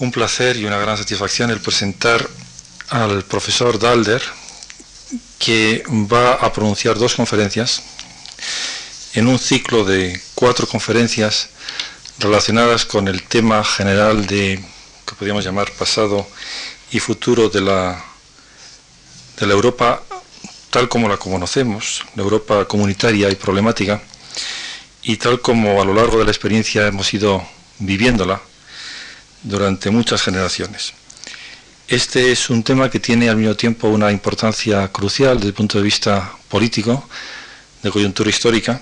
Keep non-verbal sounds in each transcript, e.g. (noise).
un placer y una gran satisfacción el presentar al profesor Dalder, que va a pronunciar dos conferencias en un ciclo de cuatro conferencias relacionadas con el tema general de, que podríamos llamar pasado y futuro de la, de la Europa tal como la conocemos, la Europa comunitaria y problemática, y tal como a lo largo de la experiencia hemos ido viviéndola durante muchas generaciones. Este es un tema que tiene al mismo tiempo una importancia crucial desde el punto de vista político, de coyuntura histórica,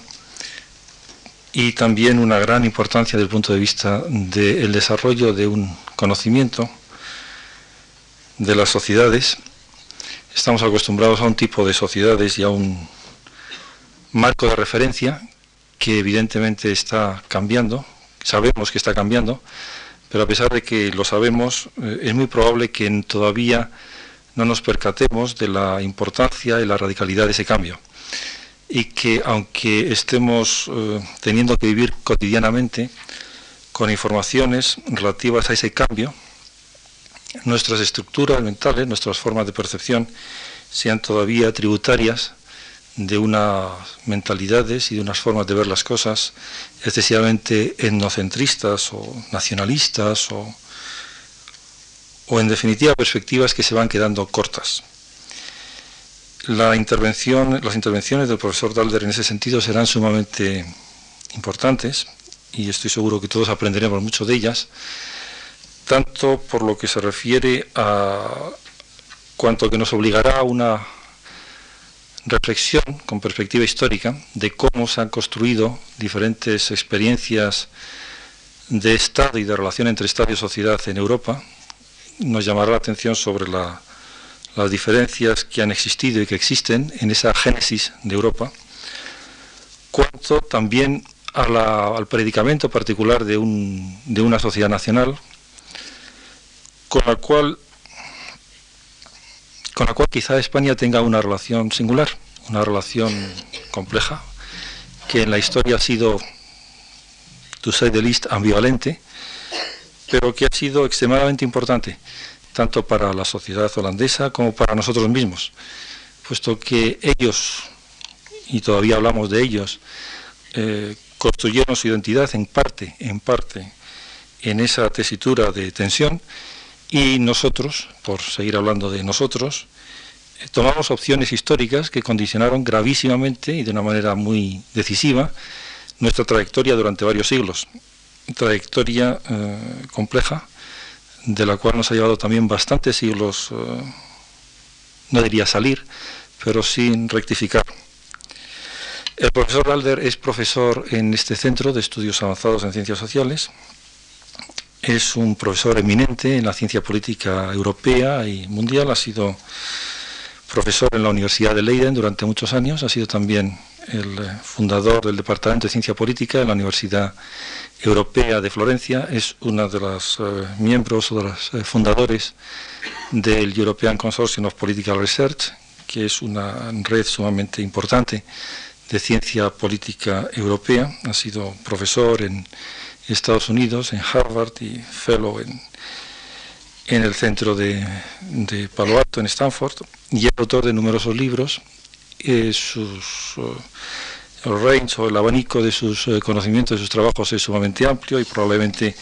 y también una gran importancia desde el punto de vista del desarrollo de un conocimiento de las sociedades. Estamos acostumbrados a un tipo de sociedades y a un marco de referencia que evidentemente está cambiando, sabemos que está cambiando, pero a pesar de que lo sabemos, eh, es muy probable que todavía no nos percatemos de la importancia y la radicalidad de ese cambio. Y que aunque estemos eh, teniendo que vivir cotidianamente con informaciones relativas a ese cambio, nuestras estructuras mentales, nuestras formas de percepción, sean todavía tributarias de unas mentalidades y de unas formas de ver las cosas excesivamente etnocentristas o nacionalistas o, o en definitiva perspectivas que se van quedando cortas. La intervención, las intervenciones del profesor Dalder en ese sentido serán sumamente importantes y estoy seguro que todos aprenderemos mucho de ellas, tanto por lo que se refiere a cuanto que nos obligará a una reflexión con perspectiva histórica de cómo se han construido diferentes experiencias de Estado y de relación entre Estado y sociedad en Europa, nos llamará la atención sobre las diferencias que han existido y que existen en esa génesis de Europa, cuanto también al predicamento particular de, de una sociedad nacional, con la cual con la cual quizá España tenga una relación singular, una relación compleja, que en la historia ha sido, to say the least, ambivalente, pero que ha sido extremadamente importante, tanto para la sociedad holandesa como para nosotros mismos, puesto que ellos, y todavía hablamos de ellos, eh, construyeron su identidad en parte, en parte, en esa tesitura de tensión, y nosotros, por seguir hablando de nosotros, eh, tomamos opciones históricas que condicionaron gravísimamente y de una manera muy decisiva nuestra trayectoria durante varios siglos. Trayectoria eh, compleja, de la cual nos ha llevado también bastantes siglos, eh, no diría salir, pero sin rectificar. El profesor Alder es profesor en este centro de estudios avanzados en ciencias sociales es un profesor eminente en la ciencia política europea y mundial, ha sido profesor en la Universidad de Leiden durante muchos años, ha sido también el fundador del Departamento de Ciencia Política en la Universidad Europea de Florencia, es uno de los eh, miembros o de los eh, fundadores del European Consortium of Political Research, que es una red sumamente importante de ciencia política europea, ha sido profesor en Estados Unidos, en Harvard y fellow en, en el centro de, Palo Alto, en Stanford, y es autor de numerosos libros. Eh, sus, el range o el abanico de sus eh, conocimientos, de sus trabajos es sumamente amplio y probablemente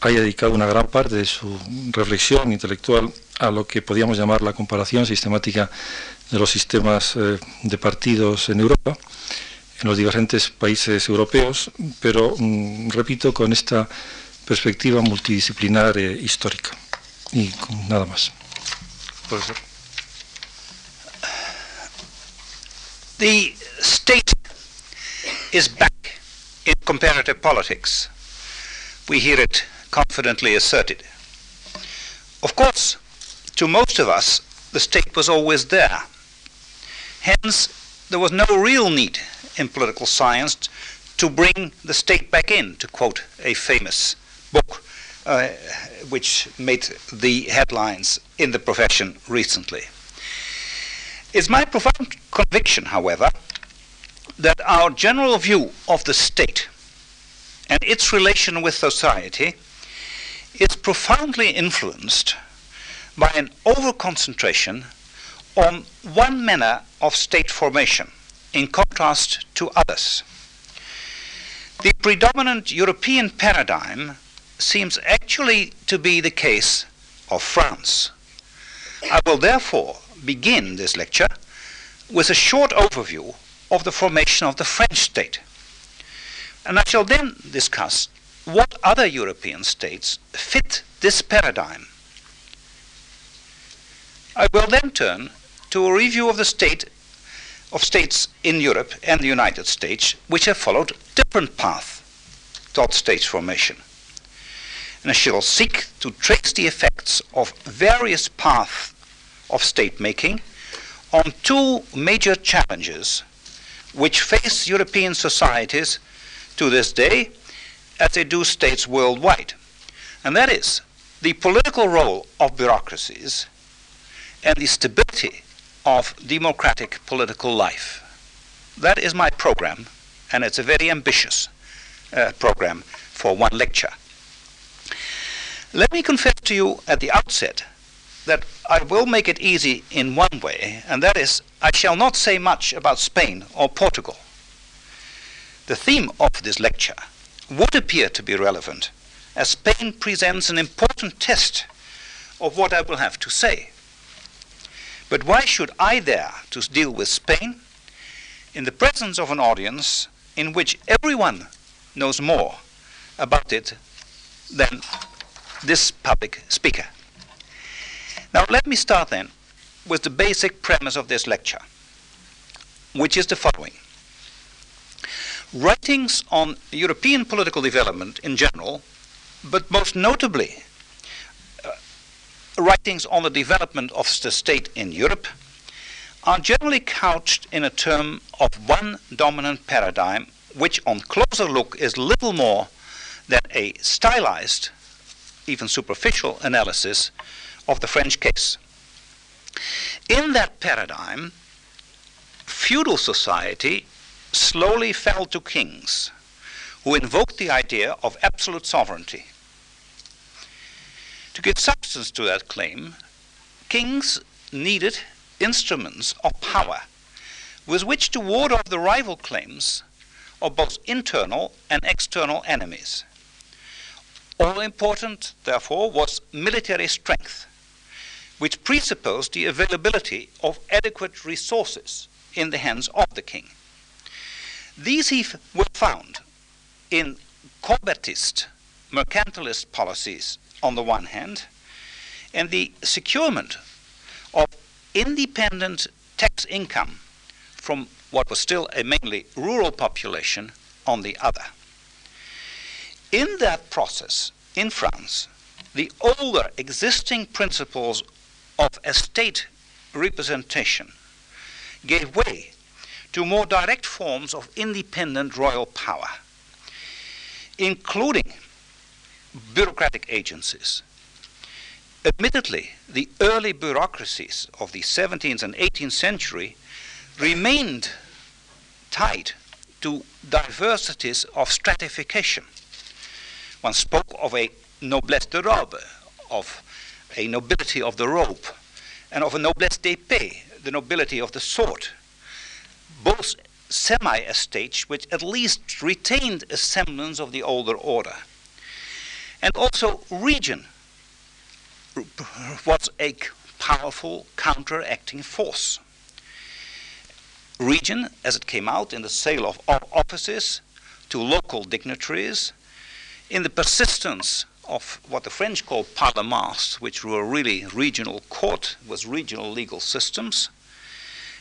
haya dedicado una gran parte de su reflexión intelectual a lo que podríamos llamar la comparación sistemática de los sistemas eh, de partidos en Europa en los diferentes países europeos, pero mm, repito, con esta perspectiva multidisciplinar e histórica. Y con nada más. Profesor. The state is back in comparative politics. We hear it confidently asserted. Of course, to most of us, the state was always there. Hence, there was no real need in political science to bring the state back in, to quote a famous book uh, which made the headlines in the profession recently. It's my profound conviction, however, that our general view of the state and its relation with society is profoundly influenced by an overconcentration on one manner of state formation in contrast to others. The predominant European paradigm seems actually to be the case of France. I will therefore begin this lecture with a short overview of the formation of the French state. And I shall then discuss what other European states fit this paradigm. I will then turn to a review of the state of states in Europe and the United States which have followed different paths toward state formation. And I shall seek to trace the effects of various paths of state making on two major challenges which face European societies to this day as they do states worldwide. And that is the political role of bureaucracies and the stability of democratic political life. That is my program, and it's a very ambitious uh, program for one lecture. Let me confess to you at the outset that I will make it easy in one way, and that is I shall not say much about Spain or Portugal. The theme of this lecture would appear to be relevant, as Spain presents an important test of what I will have to say. But why should I dare to deal with Spain in the presence of an audience in which everyone knows more about it than this public speaker? Now, let me start then with the basic premise of this lecture, which is the following. Writings on European political development in general, but most notably writings on the development of the state in Europe, are generally couched in a term of one dominant paradigm, which on closer look is little more than a stylized, even superficial analysis of the French case. In that paradigm, feudal society slowly fell to kings who invoked the idea of absolute sovereignty. To give substance to that claim, kings needed instruments of power with which to ward off the rival claims of both internal and external enemies. All important, therefore, was military strength which presupposed the availability of adequate resources in the hands of the king. These he were found in Colbertist, mercantilist policies on the one hand, and the securement of independent tax income from what was still a mainly rural population on the other. In that process, in France, the older existing principles of estate representation gave way to more direct forms of independent royal power, including bureaucratic agencies. Admittedly, the early bureaucracies of the 17th and 18th century remained tied to diversities of stratification. One spoke of a noblesse de robe, of a nobility of the robe, and of a noblesse d'épée, the nobility of the sword. Both semi estates which at least retained a semblance of the older order. And also, region was a powerful counteracting force. Region, as it came out in the sale of offices to local dignitaries, in the persistence of what the French call parlements, which were really regional court, was regional legal systems,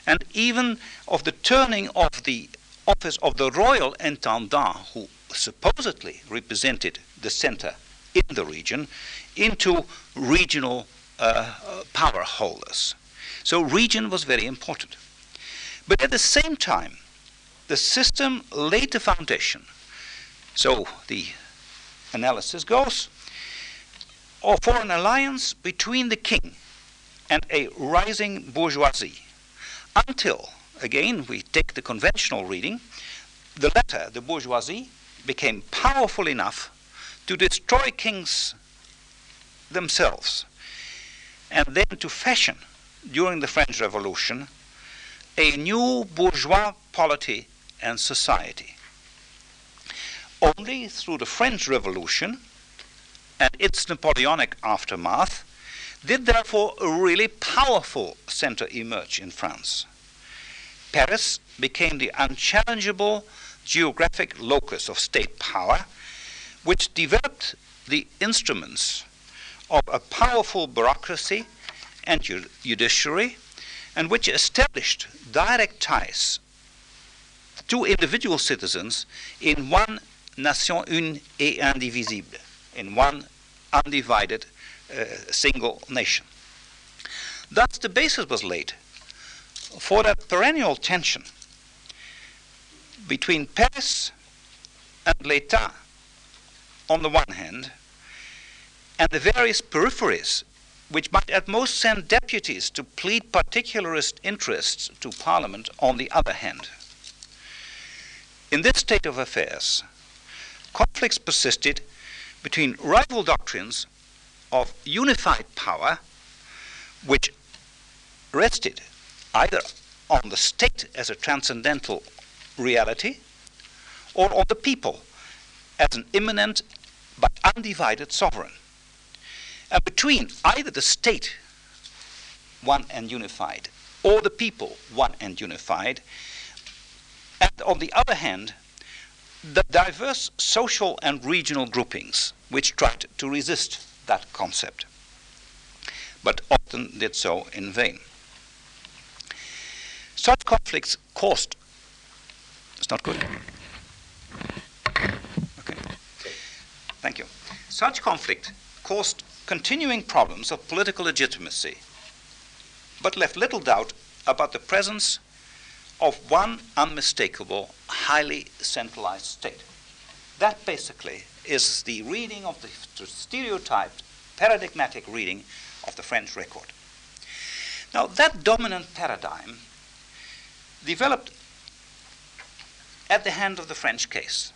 and even of the turning of the office of the royal intendant, who supposedly represented the center in the region, into regional uh, power holders. So region was very important. But at the same time, the system laid the foundation. So the analysis goes or for an alliance between the king and a rising bourgeoisie until, again, we take the conventional reading, the latter, the bourgeoisie, became powerful enough to destroy kings themselves, and then to fashion, during the French Revolution, a new bourgeois polity and society. Only through the French Revolution and its Napoleonic aftermath did therefore a really powerful center emerge in France. Paris became the unchallengeable geographic locus of state power, which developed the instruments of a powerful bureaucracy and judiciary, and which established direct ties to individual citizens in one nation une et indivisible, in one undivided uh, single nation. Thus, the basis was laid for that perennial tension between Paris and l'État on the one hand, and the various peripheries which might at most send deputies to plead particularist interests to Parliament on the other hand. In this state of affairs, conflicts persisted between rival doctrines of unified power, which rested either on the state as a transcendental reality or on the people as an immanent but undivided sovereign. And between either the state, one and unified, or the people, one and unified, and on the other hand, the diverse social and regional groupings which tried to resist that concept, but often did so in vain. Such conflicts caused. It's not good. Okay. Thank you. Such conflict caused continuing problems of political legitimacy, but left little doubt about the presence of one unmistakable, highly centralized state. That basically is the reading of the stereotyped, paradigmatic reading of the French record. Now, that dominant paradigm developed at the hand of the French case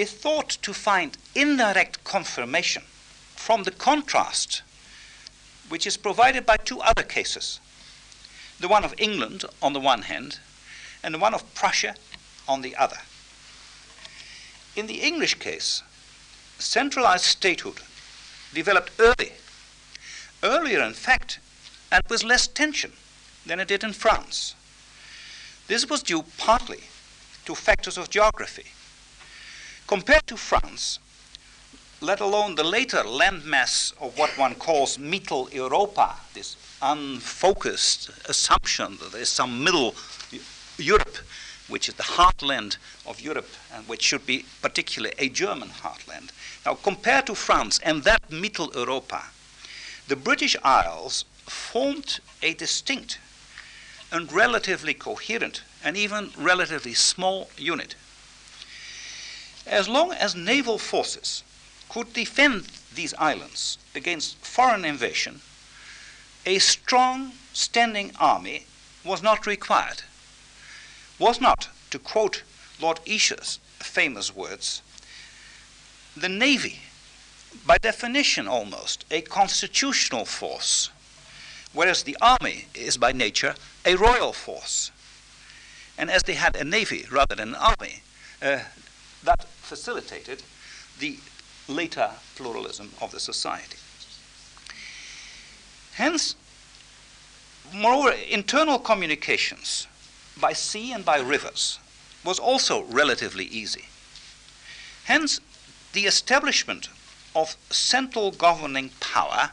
is thought to find indirect confirmation from the contrast which is provided by two other cases the one of England on the one hand, and the one of Prussia on the other. In the English case, centralized statehood developed early, earlier in fact, and with less tension than it did in France. This was due partly to factors of geography. Compared to France, let alone the later landmass of what one calls Mittel Europa, this unfocused assumption that there is some middle Europe, which is the heartland of Europe and which should be particularly a German heartland. Now, compared to France and that Mittel Europa, the British Isles formed a distinct and relatively coherent and even relatively small unit. As long as naval forces could defend these islands against foreign invasion, a strong standing army was not required. Was not, to quote Lord Esher's famous words, the navy, by definition almost, a constitutional force, whereas the army is by nature a royal force. And as they had a navy rather than an army, uh, that facilitated the later pluralism of the society. Hence, moreover, internal communications by sea and by rivers was also relatively easy. Hence, the establishment of central governing power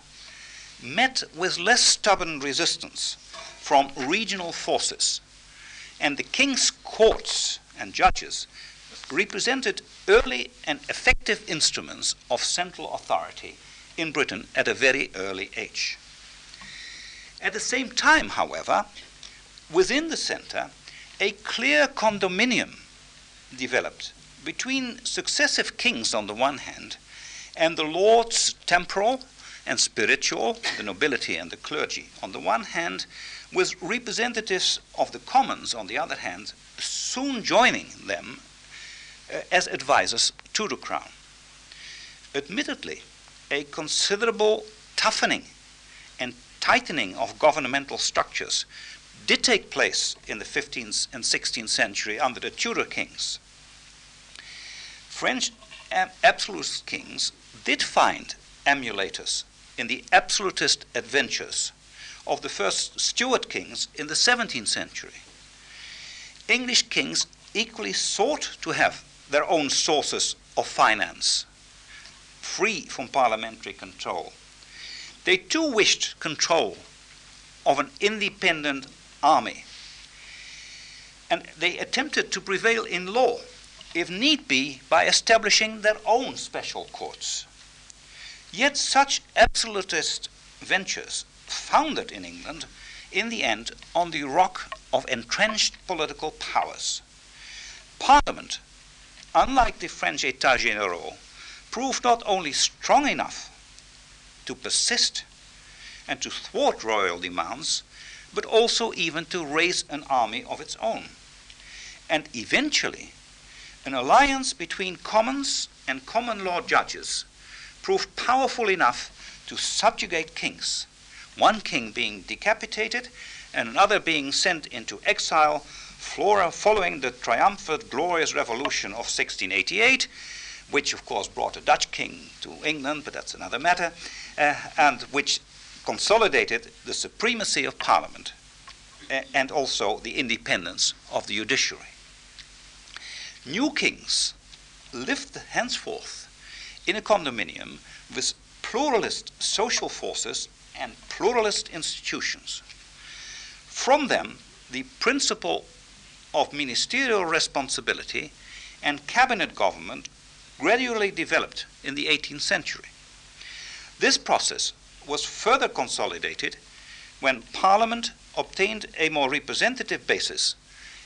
met with less stubborn resistance from regional forces, and the king's courts and judges represented early and effective instruments of central authority in Britain at a very early age. At the same time, however, within the center, a clear condominium developed between successive kings on the one hand and the lords temporal and spiritual, the nobility and the clergy on the one hand, with representatives of the commons, on the other hand, soon joining them uh, as advisors to the crown. Admittedly, a considerable toughening and tightening of governmental structures did take place in the 15th and 16th century under the Tudor kings. French absolute kings did find emulators in the absolutist adventures of the first Stuart kings in the 17th century. English kings equally sought to have their own sources of finance, free from parliamentary control. They too wished control of an independent army. And they attempted to prevail in law, if need be, by establishing their own special courts. Yet such absolutist ventures founded in England in the end on the rock of entrenched political powers. Parliament, unlike the French États généraux, proved not only strong enough to persist and to thwart royal demands, but also even to raise an army of its own. And eventually, an alliance between commons and common law judges proved powerful enough to subjugate kings one king being decapitated and another being sent into exile following the triumphant, glorious revolution of 1688, which of course brought a Dutch king to England, but that's another matter, uh, and which consolidated the supremacy of Parliament uh, and also the independence of the judiciary. New kings lived henceforth in a condominium with pluralist social forces and pluralist institutions. From them, the principle of ministerial responsibility and cabinet government gradually developed in the 18th century. This process was further consolidated when Parliament obtained a more representative basis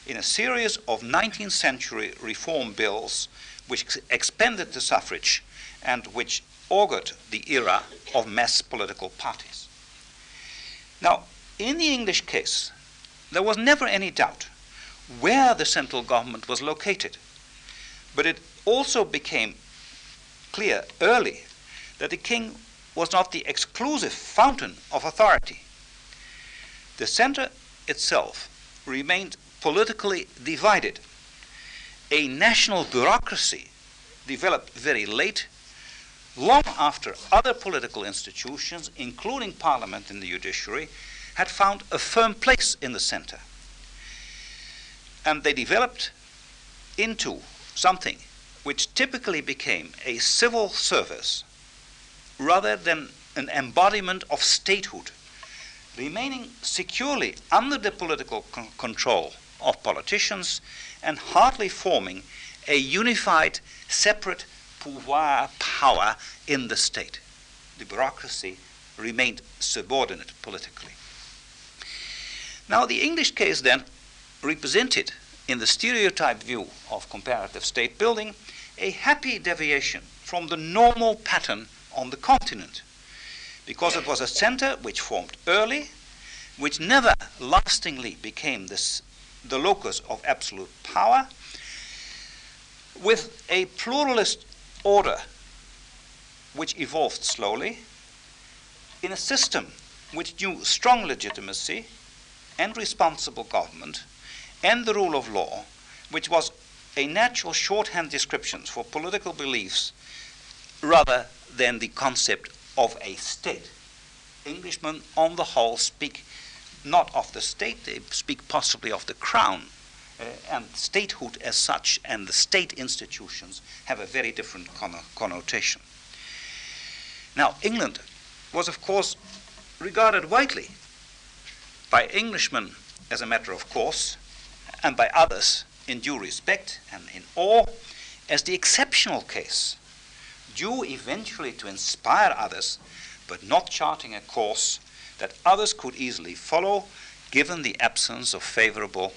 in a series of 19th century reform bills which ex- expanded the suffrage and which augured the era of mass political parties. Now, in the English case, there was never any doubt where the central government was located. But it also became clear early that the king was not the exclusive fountain of authority. The center itself remained politically divided. A national bureaucracy developed very late, long after other political institutions, including parliament and the judiciary, had found a firm place in the center. And they developed into something which typically became a civil service rather than an embodiment of statehood, remaining securely under the political con- control of politicians and hardly forming a unified, separate pouvoir power in the state. The bureaucracy remained subordinate politically. Now, the English case then represented in the stereotype view of comparative state building a happy deviation from the normal pattern on the continent. Because it was a center which formed early, which never lastingly became this, the locus of absolute power, with a pluralist order which evolved slowly in a system which knew strong legitimacy and responsible government and the rule of law, which was a natural shorthand description for political beliefs rather than the concept of a state. Englishmen, on the whole, speak not of the state, they speak possibly of the crown. Uh, and statehood as such and the state institutions have a very different conno- connotation. Now, England was, of course, regarded widely by Englishmen as a matter of course, and by others in due respect and in awe as the exceptional case, due eventually to inspire others, but not charting a course that others could easily follow given the absence of favorable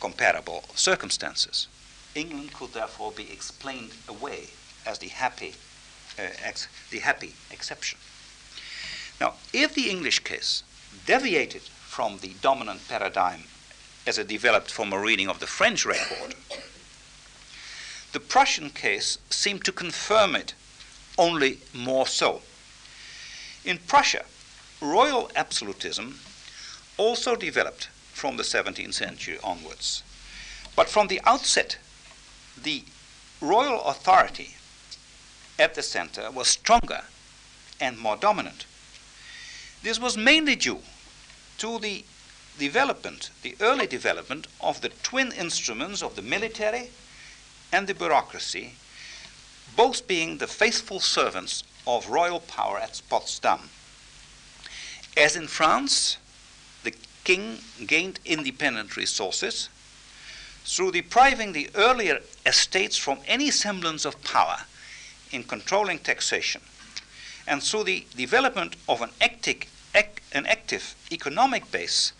comparable circumstances. England could therefore be explained away as the happy, uh, ex- the happy exception. Now, if the English case deviated from the dominant paradigm as it developed from a reading of the French record, the Prussian case seemed to confirm it only more so. In Prussia, royal absolutism also developed from the 17th century onwards. But from the outset, the royal authority at the center was stronger and more dominant. This was mainly due to the development, the early development of the twin instruments of the military and the bureaucracy, both being the faithful servants of royal power at Potsdam. As in France, the king gained independent resources through depriving the earlier estates from any semblance of power in controlling taxation, and through the development of an active, an active economic base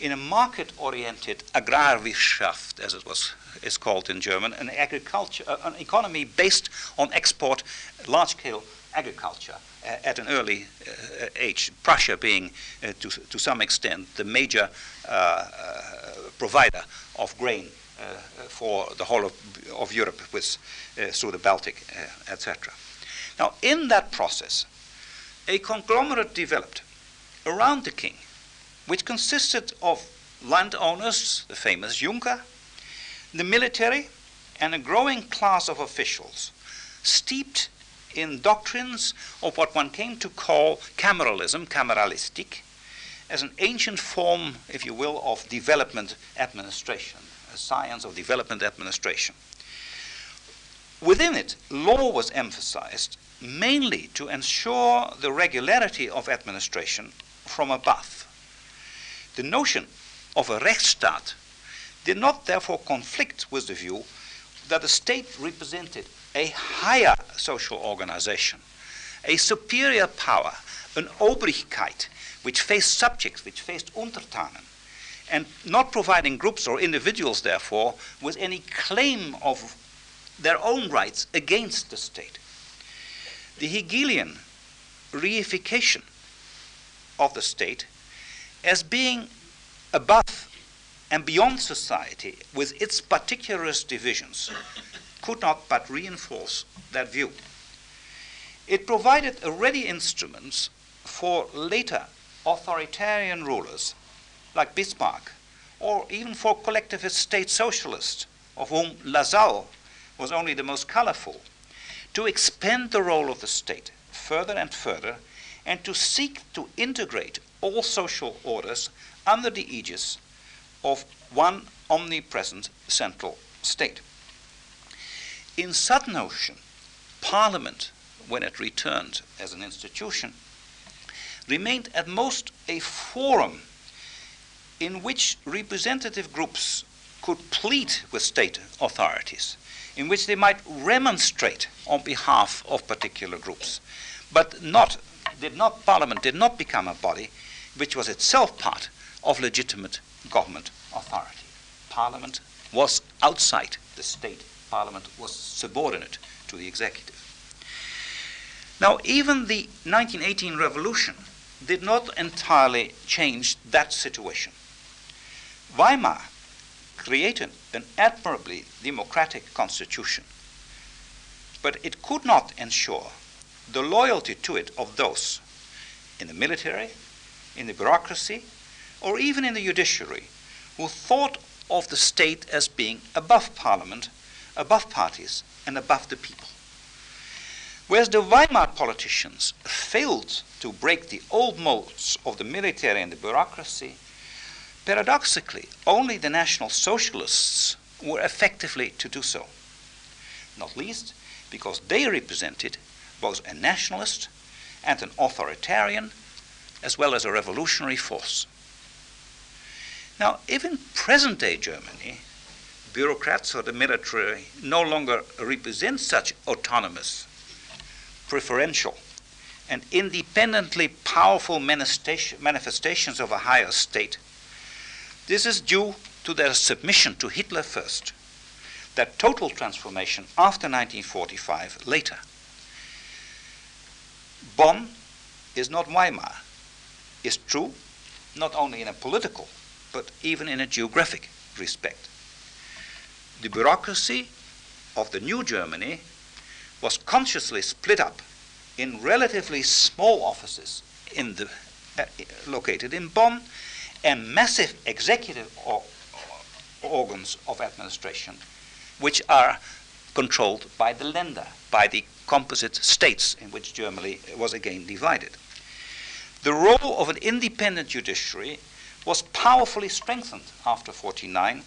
in a market-oriented Agrarwirtschaft, as it was is called in German, an agriculture, uh, an economy based on export, large-scale agriculture uh, at an early uh, age. Prussia being, uh, to to some extent, the major uh, uh, provider of grain for the whole of, of Europe, with through the Baltic, etc. Now, in that process, a conglomerate developed around the king which consisted of landowners, the famous Junker, the military, and a growing class of officials, steeped in doctrines of what one came to call cameralism, cameralistic, as an ancient form, if you will, of development administration, a science of development administration. Within it, law was emphasized mainly to ensure the regularity of administration from above. The notion of a Rechtsstaat did not therefore conflict with the view that the state represented a higher social organization, a superior power, an Obrigkeit, which faced subjects, which faced Untertanen, and not providing groups or individuals, therefore, with any claim of their own rights against the state. The Hegelian reification of the state as being above and beyond society with its particularist divisions could not but reinforce that view. It provided a ready instruments for later authoritarian rulers like Bismarck, or even for collectivist state socialists, of whom Lassalle was only the most colorful, to expand the role of the state further and further and to seek to integrate all social orders under the aegis of one omnipresent central state. In such notion, Parliament, when it returned as an institution, remained at most a forum in which representative groups could plead with state authorities, in which they might remonstrate on behalf of particular groups, but not did not Parliament did not become a body which was itself part of legitimate government authority. Parliament was outside the state. Parliament was subordinate to the executive. Now, even the 1918 revolution did not entirely change that situation. Weimar created an admirably democratic constitution, but it could not ensure the loyalty to it of those in the military, in the bureaucracy, or even in the judiciary who thought of the state as being above parliament, above parties, and above the people. Whereas the Weimar politicians failed to break the old molds of the military and the bureaucracy, paradoxically, only the National Socialists were effectively to do so. Not least because they represented both a nationalist and an authoritarian, as well as a revolutionary force. Now, if in present day Germany, bureaucrats or the military no longer represent such autonomous, preferential, and independently powerful manifestations of a higher state, this is due to their submission to Hitler first, that total transformation after 1945 later. Bonn is not Weimar, is true not only in a political but even in a geographic respect. The bureaucracy of the new Germany was consciously split up in relatively small offices in the, uh, located in Bonn and massive executive or, organs of administration which are controlled by the Länder, by the composite states in which Germany was again divided. The role of an independent judiciary was powerfully strengthened after 49,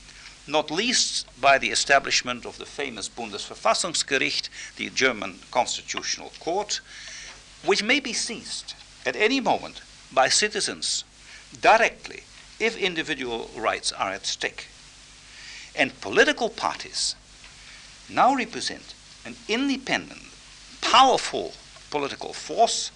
not least by the establishment of the famous Bundesverfassungsgericht, the German constitutional court, which may be seized at any moment by citizens directly if individual rights are at stake. And political parties now represent an independent, powerful political force,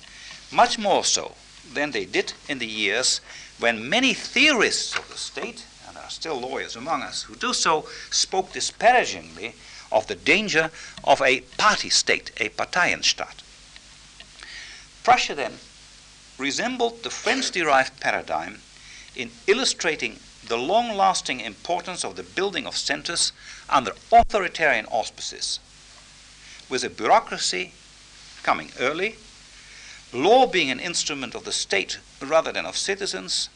much more so than they did in the years when many theorists of the state, and there are still lawyers among us who do so, spoke disparagingly of the danger of a party state, a Parteienstaat. Prussia then resembled the French derived paradigm in illustrating the long lasting importance of the building of centers under authoritarian auspices, with a bureaucracy coming early, law being an instrument of the state rather than of citizens,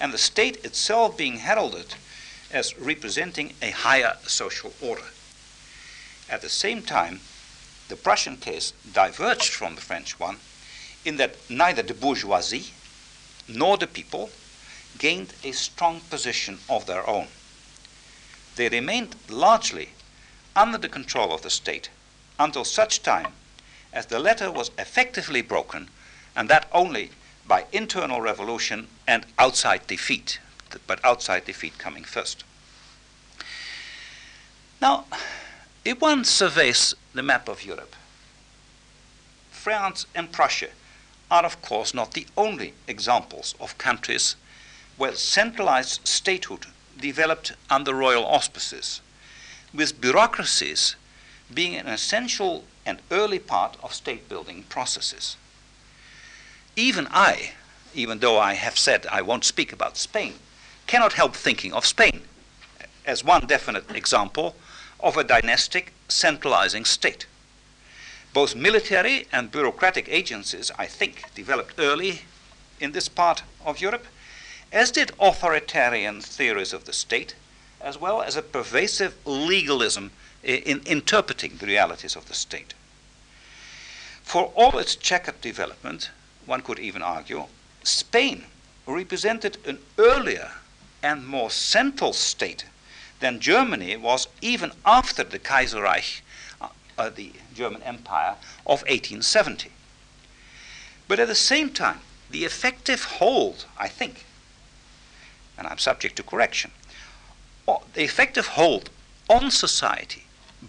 and the state itself being heralded as representing a higher social order. At the same time, the Prussian case diverged from the French one in that neither the bourgeoisie nor the people gained a strong position of their own. They remained largely under the control of the state until such time as the latter was effectively broken, and that only by internal revolution and outside defeat, but outside defeat coming first. Now, if one surveys the map of Europe, France and Prussia are, of course, not the only examples of countries where centralized statehood developed under royal auspices, with bureaucracies being an essential and early part of state building processes. Even I, even though I have said I won't speak about Spain, cannot help thinking of Spain as one definite example of a dynastic centralizing state. Both military and bureaucratic agencies, I think, developed early in this part of Europe, as did authoritarian theories of the state, as well as a pervasive legalism in interpreting the realities of the state. For all its checkered development, one could even argue, Spain represented an earlier and more central state than Germany was even after the Kaiserreich uh, the German Empire of 1870. But at the same time, the effective hold, I think, and I'm subject to correction, the effective hold on society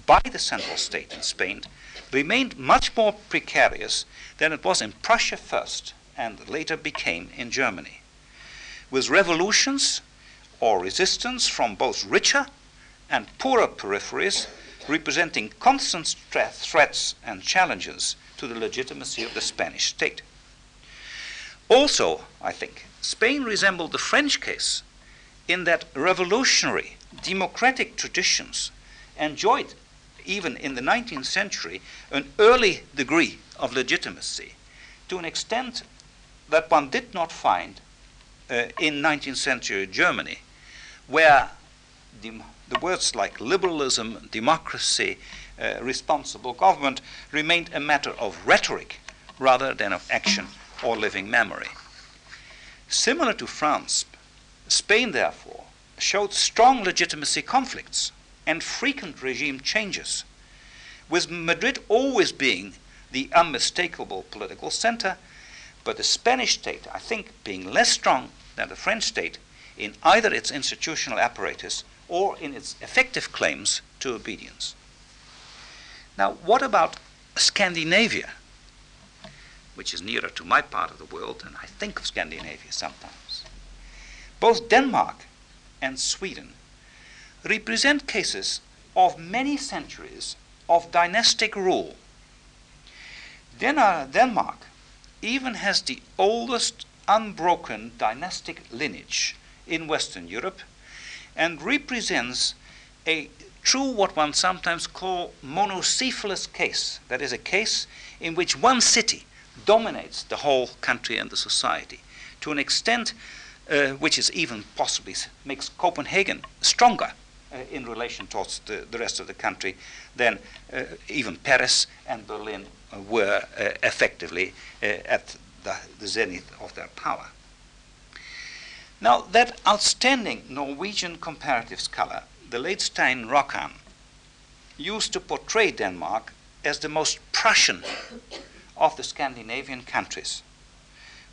by the central state in Spain remained much more precarious than it was in Prussia first and later became in Germany. With revolutions or resistance from both richer and poorer peripheries representing constant threats and challenges to the legitimacy of the Spanish state. Also, I think, Spain resembled the French case in that revolutionary democratic traditions enjoyed, even in the 19th century, an early degree of legitimacy to an extent that one did not find uh, in 19th century Germany, where the words like liberalism, democracy, uh, responsible government remained a matter of rhetoric rather than of action or living memory. Similar to France, Spain, therefore, showed strong legitimacy conflicts and frequent regime changes, with Madrid always being the unmistakable political center, but the Spanish state, I think, being less strong than the French state in either its institutional apparatus or in its effective claims to obedience. Now, what about Scandinavia, which is nearer to my part of the world, and I think of Scandinavia sometimes? Both Denmark and Sweden represent cases of many centuries of dynastic rule. Den- Denmark even has the oldest unbroken dynastic lineage in Western Europe and represents a true, what one sometimes call monocephalous case. That is, a case in which one city dominates the whole country and the society to an extent uh, which is even possibly makes Copenhagen stronger uh, in relation towards the, the, rest of the country then uh, even Paris and Berlin uh, were uh, effectively uh, at the, the zenith of their power. Now, that outstanding Norwegian comparative scholar, the late Stein Rokkan, used to portray Denmark as the most Prussian of the Scandinavian countries,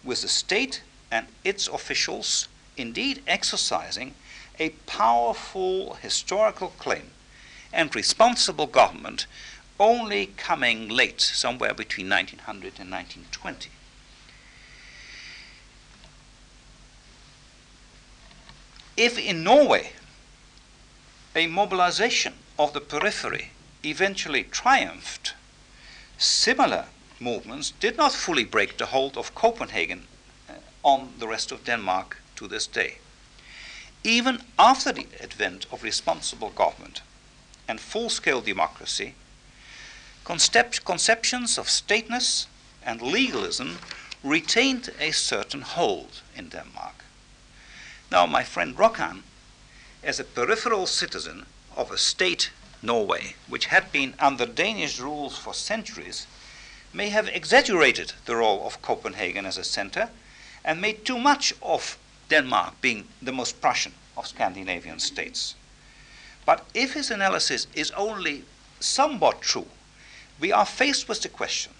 with the state and its officials indeed exercising a powerful historical claim and responsible government only coming late, somewhere between 1900 and 1920. If in Norway a mobilization of the periphery eventually triumphed, similar movements did not fully break the hold of Copenhagen uh, on the rest of Denmark to this day. Even after the advent of responsible government and full scale democracy, concept- conceptions of stateness and legalism retained a certain hold in Denmark. Now, my friend Rokkan, as a peripheral citizen of a state, Norway, which had been under Danish rules for centuries, may have exaggerated the role of Copenhagen as a center and made too much of Denmark being the most Prussian of Scandinavian states. But if his analysis is only somewhat true, we are faced with the question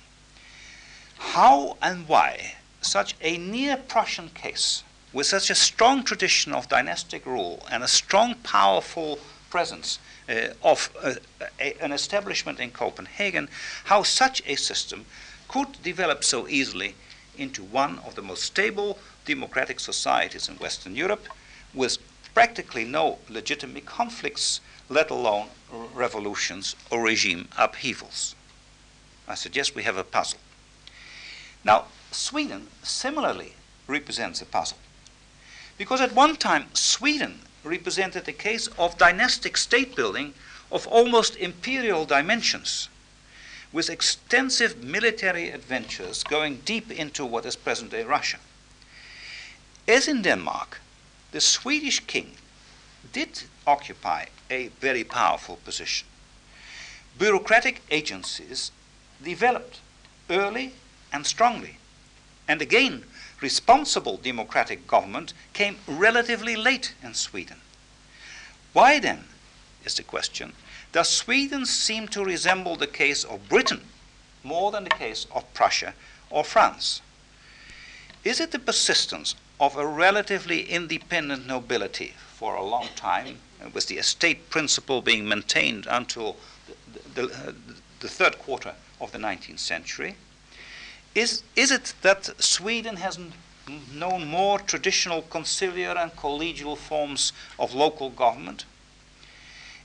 how and why such a near Prussian case with such a strong tradition of dynastic rule and a strong, powerful presence uh, of uh, a, an establishment in Copenhagen, how such a system could develop so easily into one of the most stable democratic societies in Western Europe with practically no legitimate conflicts, let alone revolutions or regime upheavals. I suggest we have a puzzle. Now, Sweden similarly represents a puzzle. Because at one time, Sweden represented a case of dynastic state building of almost imperial dimensions, with extensive military adventures going deep into what is present day Russia. As in Denmark, the Swedish king did occupy a very powerful position. Bureaucratic agencies developed early and strongly, and again responsible democratic government came relatively late in Sweden. Why then, is the question, does Sweden seem to resemble the case of Britain more than the case of Prussia or France? Is it the persistence of a relatively independent nobility for a long time, with the estate principle being maintained until the, the, the third quarter of the 19th century? Is, is it that Sweden has known more traditional conciliar and collegial forms of local government?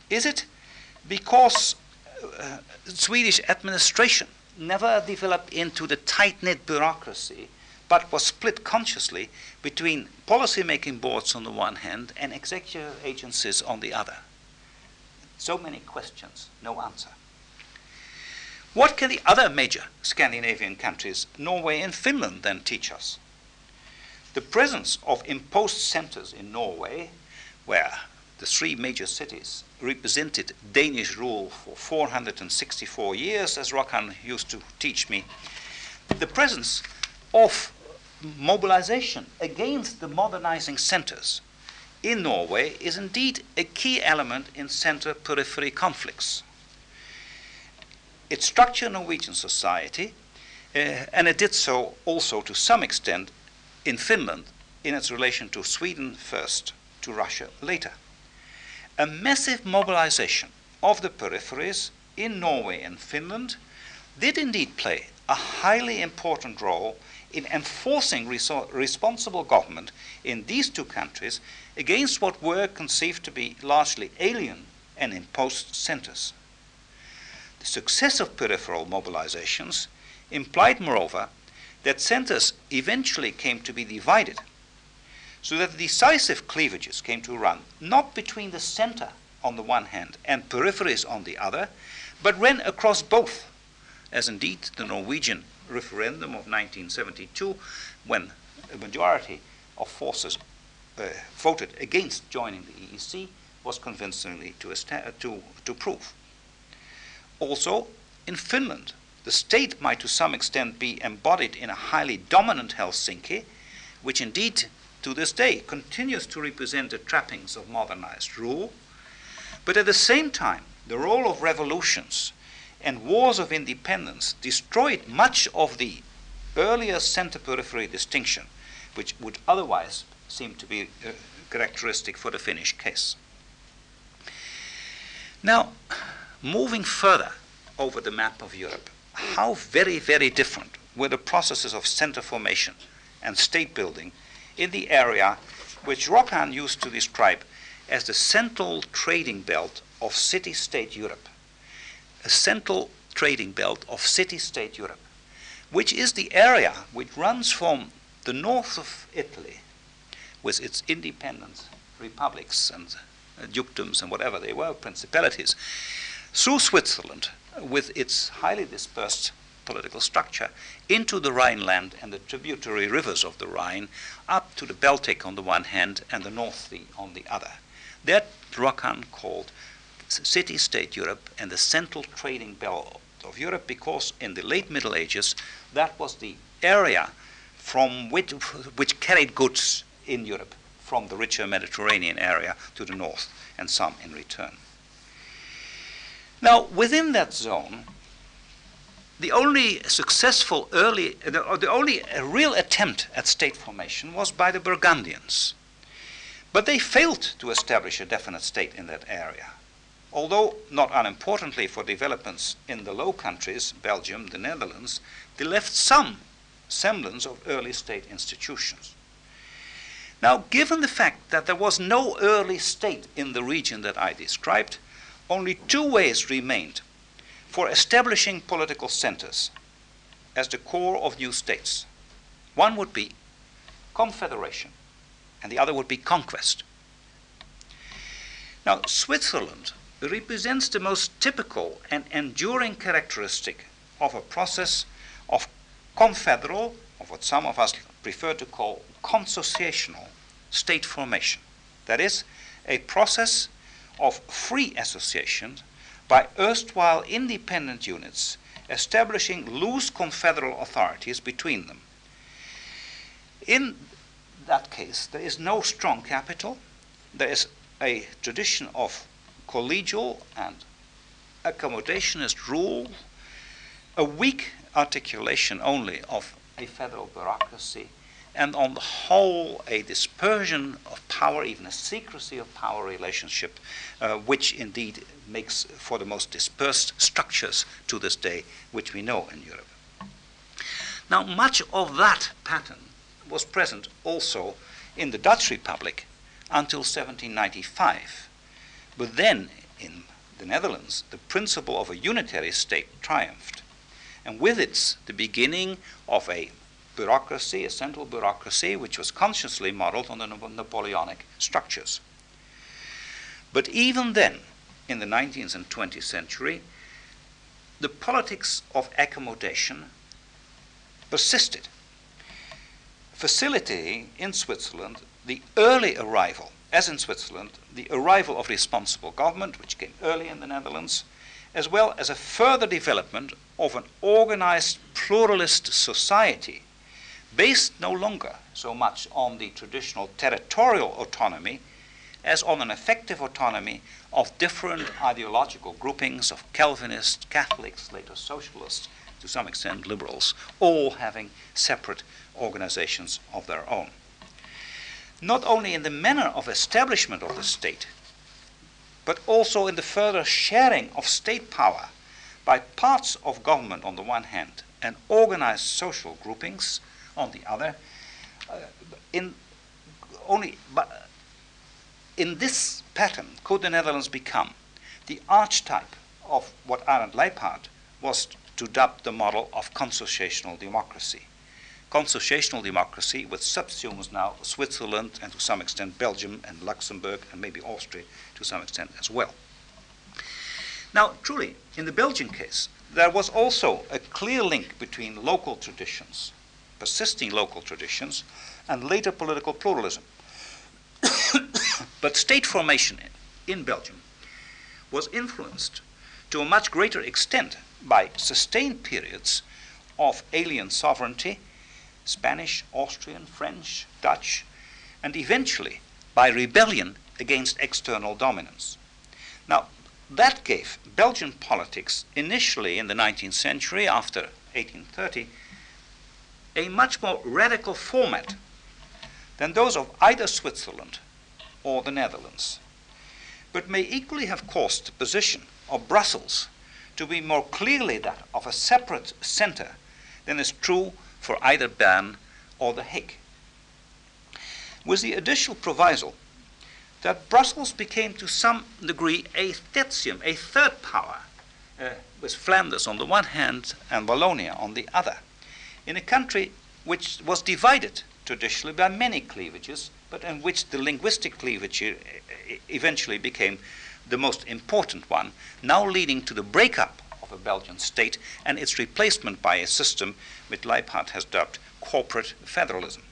Is it because uh, Swedish administration never developed into the tight knit bureaucracy, but was split consciously between policy making boards on the one hand and executive agencies on the other? So many questions, no answer. What can the other major Scandinavian countries, Norway and Finland, then teach us? The presence of imposed centers in Norway, where the three major cities represented Danish rule for 464 years, as Rokkan used to teach me, the presence of mobilization against the modernizing centers in Norway is indeed a key element in center periphery conflicts it structured Norwegian society, uh, and it did so also to some extent in Finland in its relation to Sweden first, to Russia later. A massive mobilization of the peripheries in Norway and Finland did indeed play a highly important role in enforcing responsible government in these two countries against what were conceived to be largely alien and imposed centers. The success of peripheral mobilizations implied, moreover, that centers eventually came to be divided, so that decisive cleavages came to run not between the center on the one hand and peripheries on the other, but ran across both, as indeed the Norwegian referendum of 1972, when a majority of forces uh, voted against joining the EEC, was convincingly to, to, to prove. Also, in Finland, the state might to some extent be embodied in a highly dominant Helsinki, which indeed to this day continues to represent the trappings of modernized rule. But at the same time, the role of revolutions and wars of independence destroyed much of the earlier center periphery distinction, which would otherwise seem to be uh, characteristic for the Finnish case. Now, moving further over the map of Europe, how very, very different were the processes of center formation and state building in the area which Rokkan used to describe as the central trading belt of city state Europe. A central trading belt of city state Europe, which is the area which runs from the north of Italy with its independent republics and uh, dukedoms and whatever they were, principalities, through Switzerland with its highly dispersed political structure into the Rhineland and the tributary rivers of the Rhine, up to the Baltic on the one hand and the North Sea on the other. That Rokkan called city state Europe and the central trading belt of Europe because in the late Middle Ages that was the area from which, which carried goods in Europe from the richer Mediterranean area to the north and some in return. Now, within that zone, the only successful early, or uh, the only uh, real attempt at state formation was by the Burgundians. But they failed to establish a definite state in that area. Although, not unimportantly for developments in the Low Countries, Belgium, the Netherlands, they left some semblance of early state institutions. Now, given the fact that there was no early state in the region that I described, only two ways remained for establishing political centers as the core of new states. One would be confederation, and the other would be conquest. Now, Switzerland represents the most typical and enduring characteristic of a process of confederal, of what some of us prefer to call consociational state formation. That is, a process of free association by erstwhile independent units establishing loose confederal authorities between them. In that case, there is no strong capital, there is a tradition of collegial and accommodationist rule, a weak articulation only of a federal bureaucracy, and on the whole, a dispersion of power, even a secrecy of power relationship, uh, which indeed makes for the most dispersed structures to this day, which we know in Europe. Now, much of that pattern was present also in the Dutch Republic until 1795. But then, in the Netherlands, the principle of a unitary state triumphed, and with it, the beginning of a bureaucracy, a central bureaucracy, which was consciously modeled on the Napoleonic structures. But even then, in the 19th and 20th century, the politics of accommodation persisted, facilitating in Switzerland the early arrival, as in Switzerland, the arrival of responsible government, which came early in the Netherlands, as well as a further development of an organized pluralist society based no longer so much on the traditional territorial autonomy as on an effective autonomy of different ideological groupings of Calvinists, Catholics, later socialists, to some extent liberals, all having separate organizations of their own. Not only in the manner of establishment of the state, but also in the further sharing of state power by parts of government on the one hand and organized social groupings on the other. Uh, in only but in this pattern could the Netherlands become the archetype of what Arend Lijphart was to dub the model of consociational democracy. Consociational democracy, which subsumes now Switzerland and to some extent Belgium and Luxembourg and maybe Austria to some extent as well. Now, truly, in the Belgian case, there was also a clear link between local traditions, persisting local traditions, and later political pluralism. (coughs) (coughs) but state formation in Belgium was influenced to a much greater extent by sustained periods of alien sovereignty Spanish, Austrian, French, Dutch, and eventually by rebellion against external dominance. Now, that gave Belgian politics, initially in the 19th century, after 1830, a much more radical format than those of either Switzerland or the Netherlands, but may equally have caused the position of Brussels to be more clearly that of a separate center than is true for either Bern or The Hague. With the additional proviso that Brussels became to some degree a tertium, a third power, uh, with Flanders on the one hand and Wallonia on the other, in a country which was divided traditionally by many cleavages, but in which the linguistic cleavage eventually became the most important one, now leading to the breakup of a Belgian state and its replacement by a system which Lijphart has dubbed corporate federalism.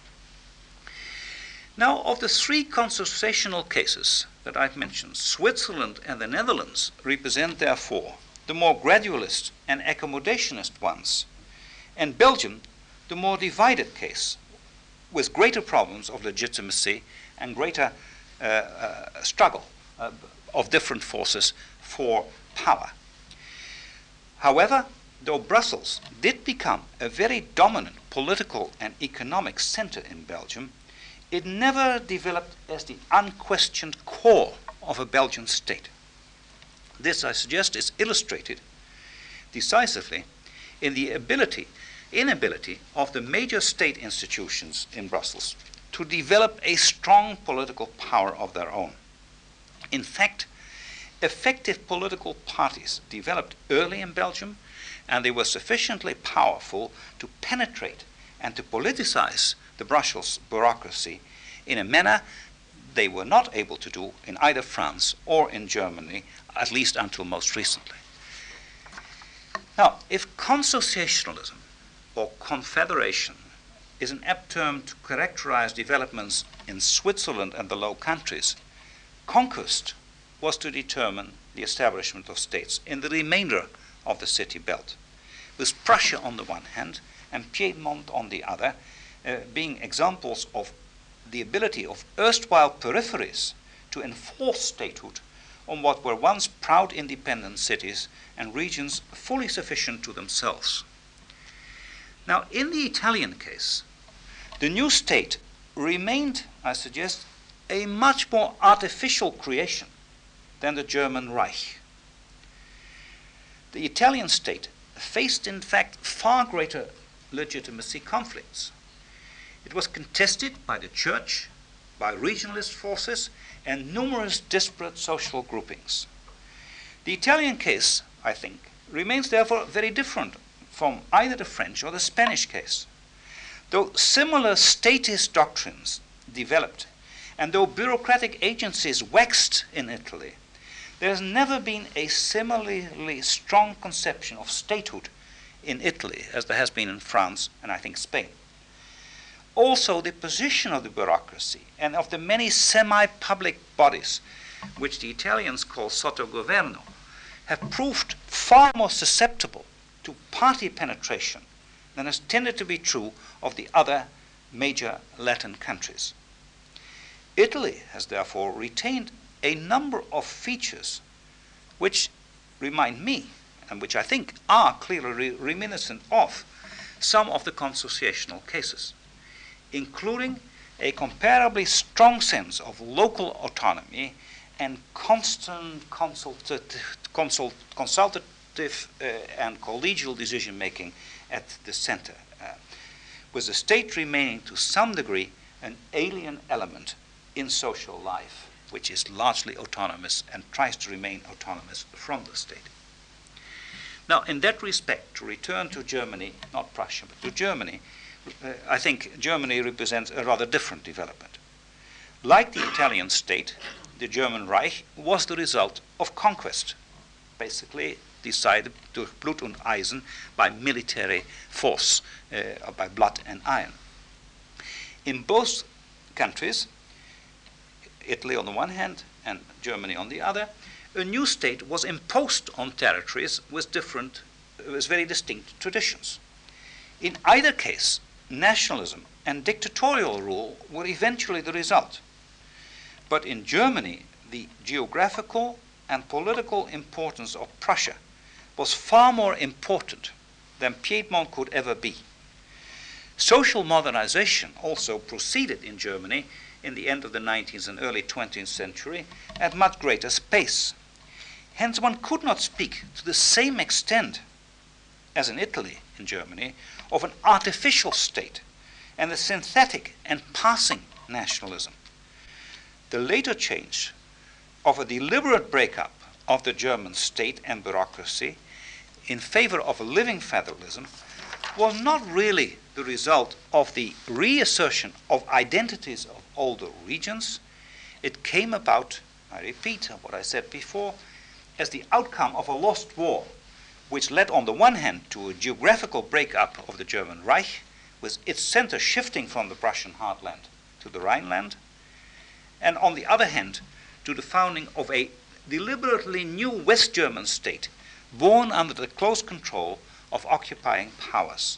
Now, of the three constitutional cases that I've mentioned, Switzerland and the Netherlands represent, therefore, the more gradualist and accommodationist ones, and Belgium, the more divided case, with greater problems of legitimacy and greater uh, uh, struggle uh, of different forces for power. However, though Brussels did become a very dominant political and economic center in Belgium, it never developed as the unquestioned core of a Belgian state. This, I suggest, is illustrated decisively in the ability, inability of the major state institutions in Brussels to develop a strong political power of their own. In fact, effective political parties developed early in Belgium, and they were sufficiently powerful to penetrate and to politicize the Brussels bureaucracy in a manner they were not able to do in either France or in Germany, at least until most recently. Now, if consociationalism or confederation is an apt term to characterize developments in Switzerland and the Low Countries, conquest was to determine the establishment of states in the remainder of the city belt, with Prussia on the one hand and Piedmont on the other, uh, being examples of the ability of erstwhile peripheries to enforce statehood on what were once proud independent cities and regions fully sufficient to themselves. Now, in the Italian case, the new state remained, I suggest, a much more artificial creation than the German Reich. The Italian state faced, in fact, far greater legitimacy conflicts. It was contested by the church, by regionalist forces, and numerous disparate social groupings. The Italian case, I think, remains therefore very different from either the French or the Spanish case. Though similar statist doctrines developed, and though bureaucratic agencies waxed in Italy, there has never been a similarly strong conception of statehood in Italy as there has been in France and I think Spain. Also, the position of the bureaucracy and of the many semi public bodies, which the Italians call sottogoverno, have proved far more susceptible to party penetration than has tended to be true of the other major Latin countries. Italy has therefore retained a number of features which remind me, and which I think are clearly reminiscent of, some of the consociational cases, including a comparably strong sense of local autonomy and constant consultative, consult, uh, and collegial decision making at the center, uh, with the state remaining to some degree an alien element in social life which is largely autonomous and tries to remain autonomous from the state. Now, in that respect, to return to Germany, not Prussia, but to Germany, uh, I think Germany represents a rather different development. Like the Italian state, the German Reich was the result of conquest, basically decided durch Blut und Eisen by military force, uh, by blood and iron. In both countries, Italy on the one hand and Germany on the other, a new state was imposed on territories with different, with very distinct traditions. In either case, nationalism and dictatorial rule were eventually the result. But in Germany, the geographical and political importance of Prussia was far more important than Piedmont could ever be. Social modernization also proceeded in Germany in the end of the 19th and early 20th century at much greater pace. Hence, one could not speak to the same extent as in Italy in Germany of an artificial state and a synthetic and passing nationalism. The later change of a deliberate breakup of the German state and bureaucracy in favor of a living federalism was not really the result of the reassertion of identities of older regions. It came about, I repeat what I said before, as the outcome of a lost war, which led on the one hand to a geographical breakup of the German Reich, with its center shifting from the Prussian heartland to the Rhineland, and on the other hand, to the founding of a deliberately new West German state born under the close control of occupying powers.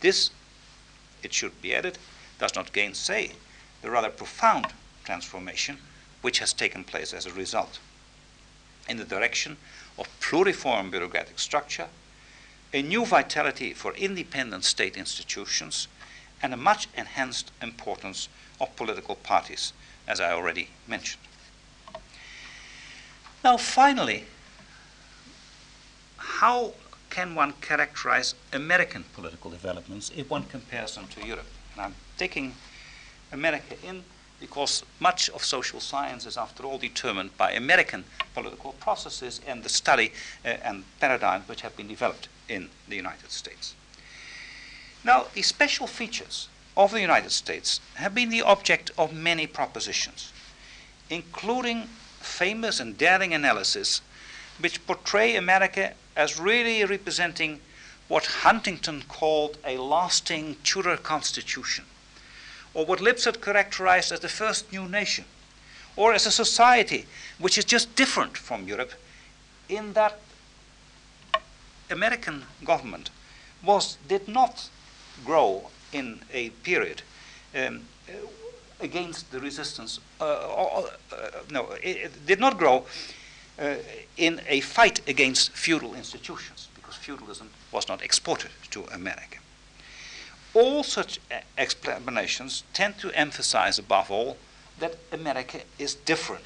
This, it should be added, does not gainsay the rather profound transformation which has taken place as a result in the direction of pluriform bureaucratic structure, a new vitality for independent state institutions, and a much enhanced importance of political parties, as I already mentioned. Now, finally, how can one characterize American political developments if one compares them to Europe? And I'm taking America in because much of social science is, after all, determined by American political processes and the study uh, and paradigms which have been developed in the United States. Now, the special features of the United States have been the object of many propositions, including famous and daring analysis which portray America as really representing what Huntington called a lasting Tudor constitution, or what Lipset characterized as the first new nation, or as a society which is just different from Europe in that American government was did not grow in a period um, against the resistance. Uh, uh, uh, no, it, did not grow uh, in a fight against feudal institutions because feudalism was not exported to America. All such explanations tend to emphasize, above all, that America is different.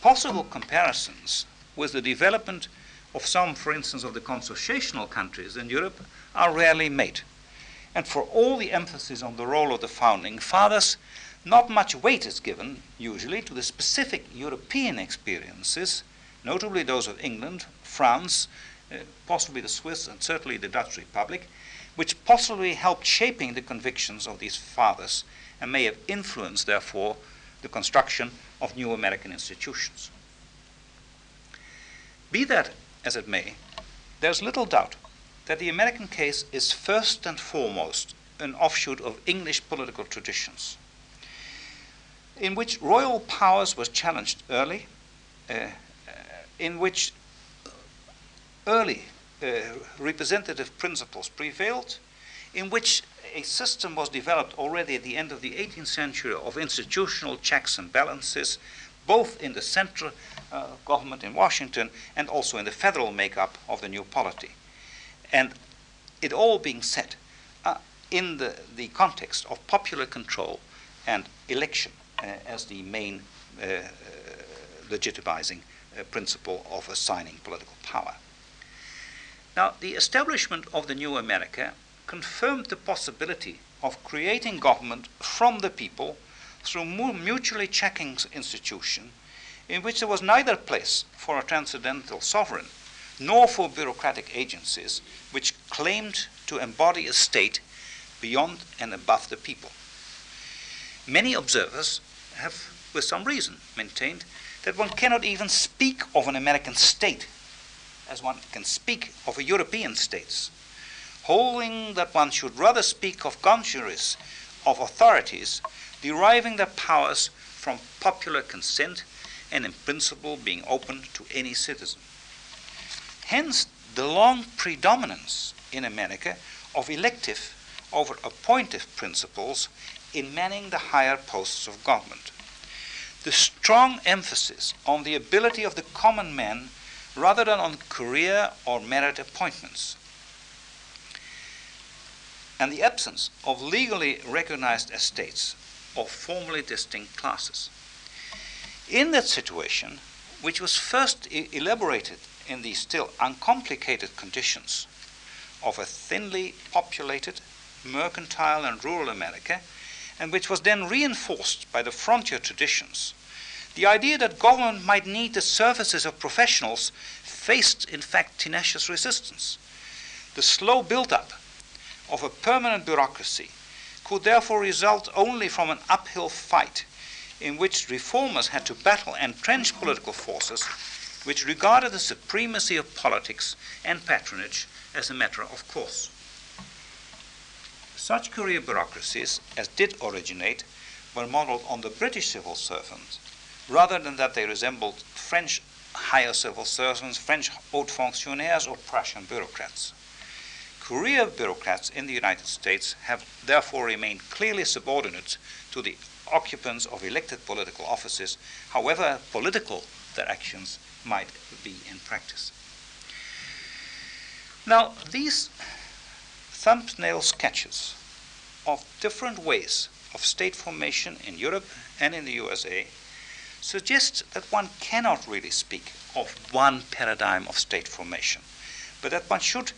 Possible comparisons with the development of some, for instance, of the consociational countries in Europe are rarely made. And for all the emphasis on the role of the founding fathers, not much weight is given, usually, to the specific European experiences, notably those of England, France, uh, possibly the Swiss, and certainly the Dutch Republic, which possibly helped shaping the convictions of these fathers and may have influenced, therefore, the construction of new American institutions. Be that as it may, there's little doubt that the American case is first and foremost an offshoot of English political traditions, in which royal powers was challenged early, uh, in which early uh, representative principles prevailed, in which a system was developed already at the end of the 18th century of institutional checks and balances, both in the central uh, government in Washington and also in the federal makeup of the new polity. And it all being said uh, in the, the context of popular control and election uh, as the main uh, uh, legitimizing uh, principle of assigning political power. Now, the establishment of the new America confirmed the possibility of creating government from the people through mutually checking institution in which there was neither place for a transcendental sovereign nor for bureaucratic agencies which claimed to embody a state beyond and above the people. Many observers have, with some reason, maintained that one cannot even speak of an American state as one can speak of a European states, holding that one should rather speak of congeries, of authorities, deriving their powers from popular consent and in principle being open to any citizen. Hence, the long predominance in America of elective over appointive principles in manning the higher posts of government. The strong emphasis on the ability of the common man rather than on career or merit appointments. And the absence of legally recognized estates of formally distinct classes. In that situation, which was first elaborated in the still uncomplicated conditions of a thinly populated, mercantile, and rural America, and which was then reinforced by the frontier traditions, the idea that government might need the services of professionals faced, in fact, tenacious resistance. The slow build up of a permanent bureaucracy could therefore result only from an uphill fight in which reformers had to battle entrenched political forces which regarded the supremacy of politics and patronage as a matter of course. Such career bureaucracies as did originate were modeled on the British civil servant rather than that they resembled French higher civil servants, French haute fonctionnaires, or Prussian bureaucrats. Career bureaucrats in the United States have therefore remained clearly subordinate to the occupants of elected political offices, however political their actions might be in practice. Now, these thumbnail sketches of different ways of state formation in Europe and in the USA suggest that one cannot really speak of one paradigm of state formation, but that one should,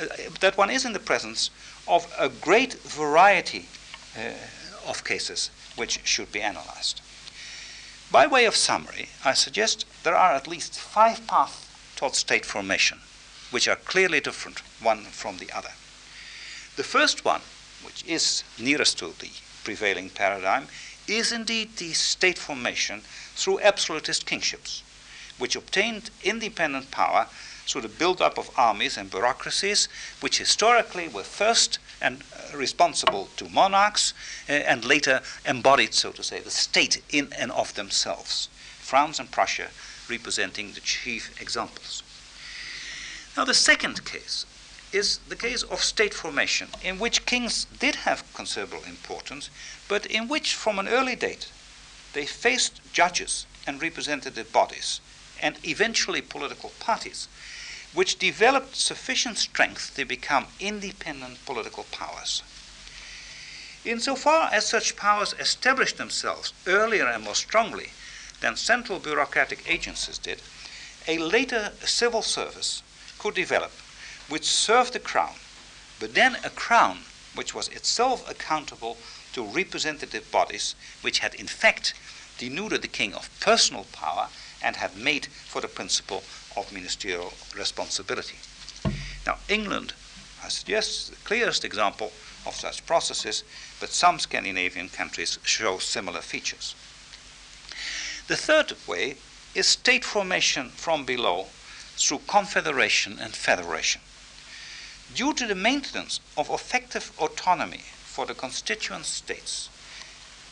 uh, that one is in the presence of a great variety uh, of cases which should be analyzed. By way of summary, I suggest there are at least five paths towards state formation, which are clearly different one from the other. The first one, which is nearest to the prevailing paradigm, is indeed the state formation through absolutist kingships, which obtained independent power through the build-up of armies and bureaucracies, which historically were first and uh, responsible to monarchs uh, and later embodied, so to say, the state in and of themselves. France and Prussia representing the chief examples. Now, the second case is the case of state formation, in which kings did have considerable importance, but in which, from an early date, they faced judges and representative bodies, and eventually political parties, which developed sufficient strength to become independent political powers. Insofar as such powers established themselves earlier and more strongly than central bureaucratic agencies did, a later civil service could develop which served the crown, but then a crown which was itself accountable to representative bodies which had in fact denuded the king of personal power and had made for the principle of ministerial responsibility. Now, England, I suggest, the clearest example of such processes, but some Scandinavian countries show similar features. The third way is state formation from below through confederation and federation. Due to the maintenance of effective autonomy for the constituent states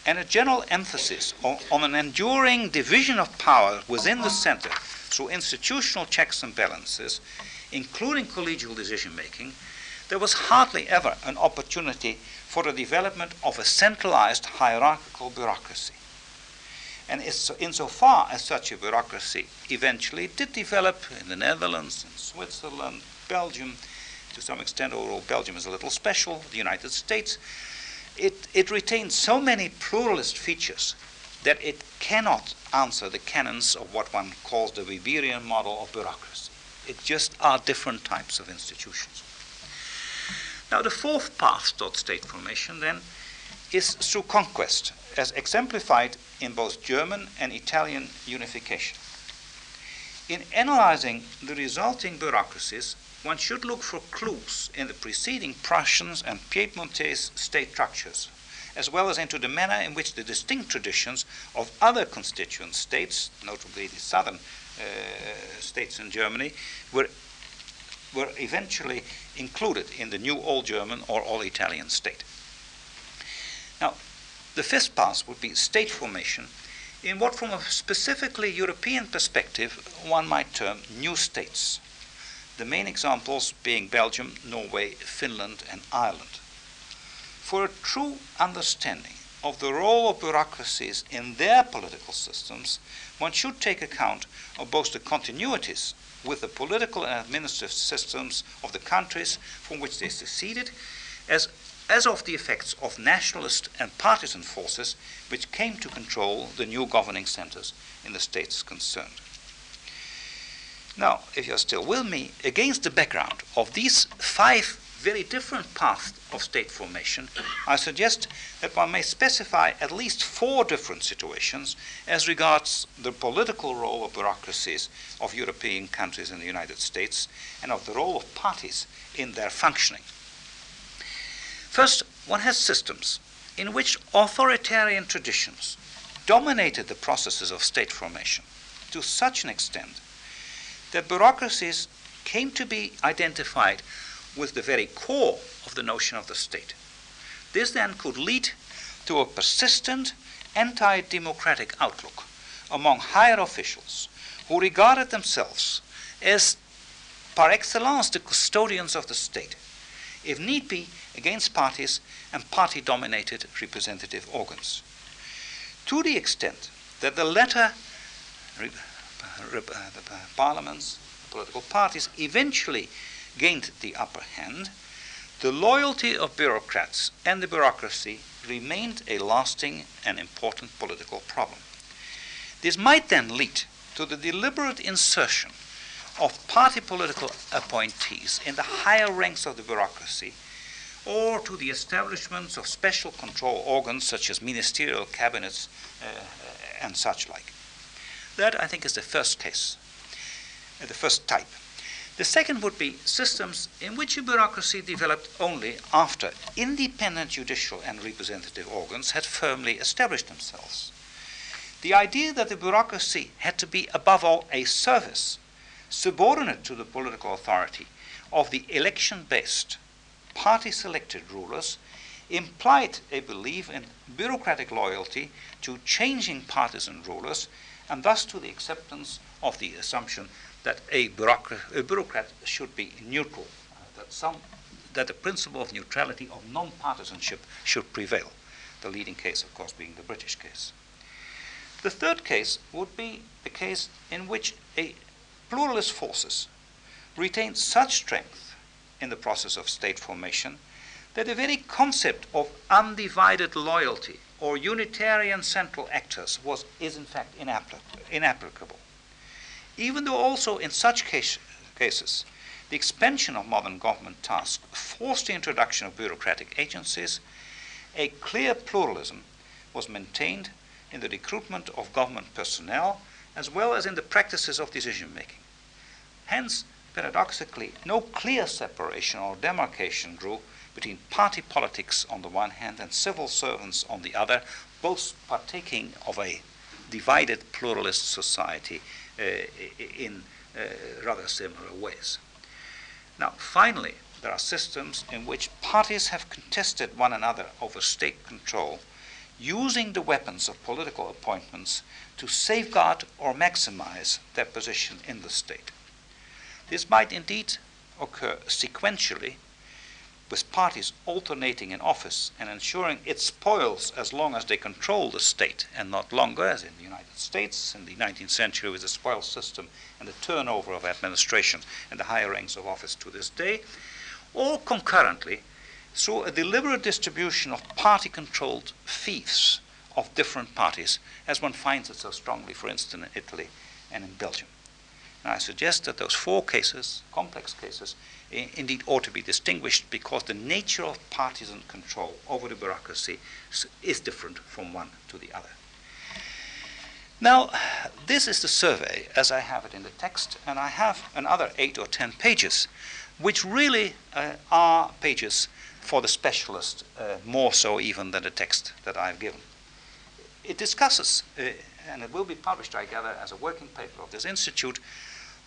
and a general emphasis on, on, an enduring division of power within the center through institutional checks and balances, including collegial decision making, there was hardly ever an opportunity for the development of a centralized hierarchical bureaucracy. And insofar as such a bureaucracy eventually did develop in the Netherlands, in Switzerland, Belgium, to some extent, although Belgium is a little special, the United States, it, it retains so many pluralist features that it cannot answer the canons of what one calls the Weberian model of bureaucracy. It just are different types of institutions. Now, the fourth path toward state formation, then, is through conquest, as exemplified in both German and Italian unification. In analyzing the resulting bureaucracies, one should look for clues in the preceding Prussians and Piedmontese state structures, as well as into the manner in which the distinct traditions of other constituent states, notably the southern uh, states in Germany were, were eventually included in the new All German or All Italian state. The fifth path would be state formation in what, from a specifically European perspective, one might term new states. The main examples being Belgium, Norway, Finland, and Ireland. For a true understanding of the role of bureaucracies in their political systems, one should take account of both the continuities with the political and administrative systems of the countries from which they seceded, as as of the effects of nationalist and partisan forces which came to control the new governing centers in the states concerned. Now, if you're still with me, against the background of these five very different paths of state formation, I suggest that one may specify at least four different situations as regards the political role of bureaucracies of European countries and the United States and of the role of parties in their functioning. First, one has systems in which authoritarian traditions dominated the processes of state formation to such an extent that bureaucracies came to be identified with the very core of the notion of the state. This then could lead to a persistent anti democratic outlook among higher officials who regarded themselves as par excellence the custodians of the state if need be, against parties and party dominated representative organs. To the extent that the latter, uh, the parliaments, political parties, eventually gained the upper hand, the loyalty of bureaucrats and the bureaucracy remained a lasting and important political problem. This might then lead to the deliberate insertion of party political appointees in the higher ranks of the bureaucracy or to the establishments of special control organs such as ministerial cabinets uh, and such like. That, I think, is the first case, uh, the first type. The second would be systems in which a bureaucracy developed only after independent judicial and representative organs had firmly established themselves. The idea that the bureaucracy had to be, above all, a service subordinate to the political authority of the election based, party selected rulers implied a belief in bureaucratic loyalty to changing partisan rulers and thus to the acceptance of the assumption that a, bureaucrat, a bureaucrat should be neutral, uh, that, some, that the principle of neutrality, of non-partisanship, should prevail. The leading case, of course, being the British case. The third case would be a case in which a pluralist forces retain such strength in the process of state formation that the very concept of undivided loyalty or unitarian central actors was, is in fact inapplicable. Even though also in such case, cases the expansion of modern government tasks forced the introduction of bureaucratic agencies, a clear pluralism was maintained in the recruitment of government personnel as well as in the practices of decision making. Hence, paradoxically, no clear separation or demarcation grew between party politics on the one hand and civil servants on the other, both partaking of a divided pluralist society uh, in uh, rather similar ways. Now, finally, there are systems in which parties have contested one another over state control, using the weapons of political appointments to safeguard or maximize their position in the state. This might indeed occur sequentially, with parties alternating in office and ensuring it spoils as long as they control the state and not longer, as in the United States in the 19th century with the spoil system and the turnover of administrations and the higher ranks of office to this day, or concurrently through a deliberate distribution of party controlled fiefs of different parties, as one finds it so strongly, for instance, in Italy and in Belgium. And I suggest that those four cases, complex cases, I- indeed ought to be distinguished because the nature of partisan control over the bureaucracy is different from one to the other. Now, this is the survey as I have it in the text, and I have another eight or ten pages, which really uh, are pages for the specialist, uh, more so even than the text that I've given. it discusses, uh, and it will be published, I gather, as a working paper of this institute,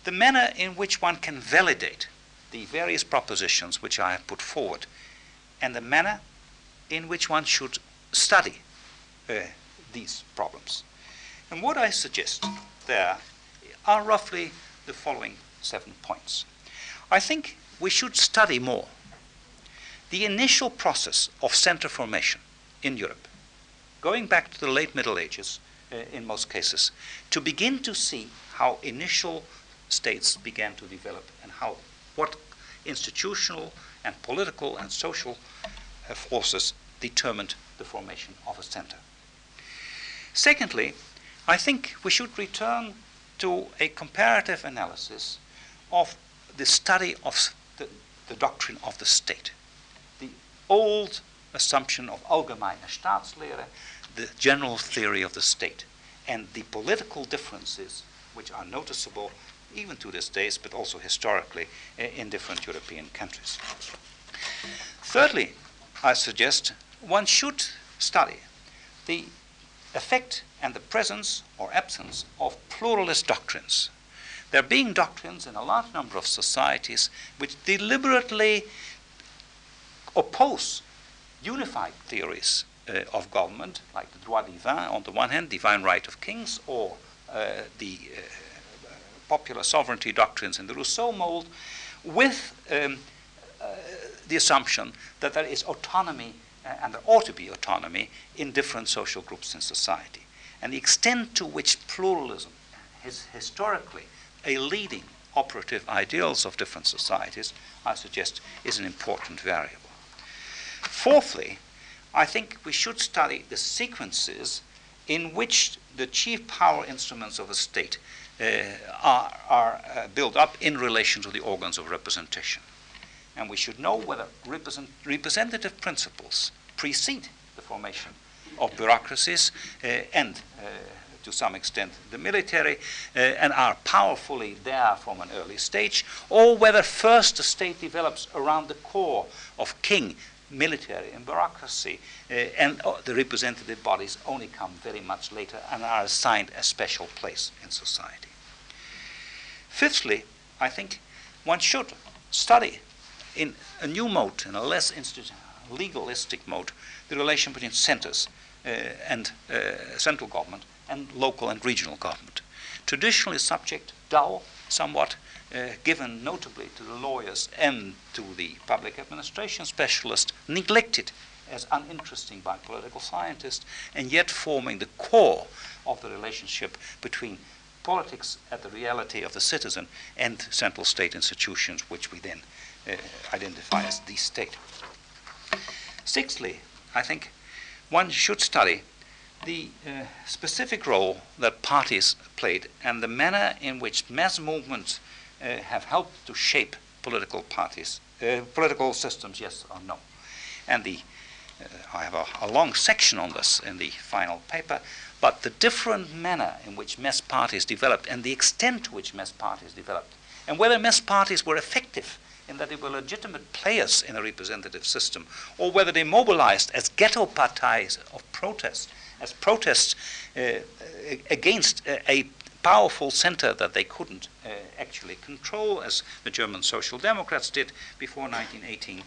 the manner in which one can validate the various propositions which I have put forward, and the manner in which one should study uh, these problems. And what I suggest there are roughly the following seven points. I think we should study more the initial process of center formation in Europe, going back to the late Middle Ages uh, in most cases, to begin to see how initial states began to develop and how what institutional and political and social uh, forces determined the formation of a center. Secondly, I think we should return to a comparative analysis of the study of the, the doctrine of the state. The old assumption of allgemeine Staatslehre, the general theory of the state, and the political differences which are noticeable even to this day, but also historically in different European countries. Thirdly, I suggest one should study the effect and the presence or absence of pluralist doctrines. There being doctrines in a large number of societies which deliberately oppose unified theories uh, of government, like the droit divin on the one hand, divine right of kings, or uh, the uh, popular sovereignty doctrines in the Rousseau mold, with um, uh, the assumption that there is autonomy uh, and there ought to be autonomy in different social groups in society. And the extent to which pluralism is historically a leading operative ideals of different societies, I suggest, is an important variable. Fourthly, I think we should study the sequences in which the chief power instruments of a state are, are uh, built up in relation to the organs of representation. And we should know whether represent, representative principles precede the formation of bureaucracies uh, and, uh, to some extent, the military, uh, and are powerfully there from an early stage, or whether first the state develops around the core of king, military, and bureaucracy, uh, and uh, the representative bodies only come very much later and are assigned a special place in society. Fifthly, I think one should study in a new mode, in a less legalistic mode, the relation between centers uh, and uh, central government and local and regional government. Traditionally subject, dull, somewhat, given notably to the lawyers and to the public administration specialists, neglected as uninteresting by political scientists, and yet forming the core of the relationship between politics at the reality of the citizen and central state institutions, which we then uh, identify as the state. Sixthly, I think one should study the uh, specific role that parties played and the manner in which mass movements uh, have helped to shape political parties, uh, political systems, yes or no. And the, uh, I have a, a, long section on this in the final paper, but the different manner in which mass parties developed and the extent to which mass parties developed, and whether mass parties were effective in that they were legitimate players in a representative system, or whether they mobilized as ghetto parties of protest, as protests uh, against a, a, powerful center that they couldn't uh, actually control, as the German Social Democrats did before 1918.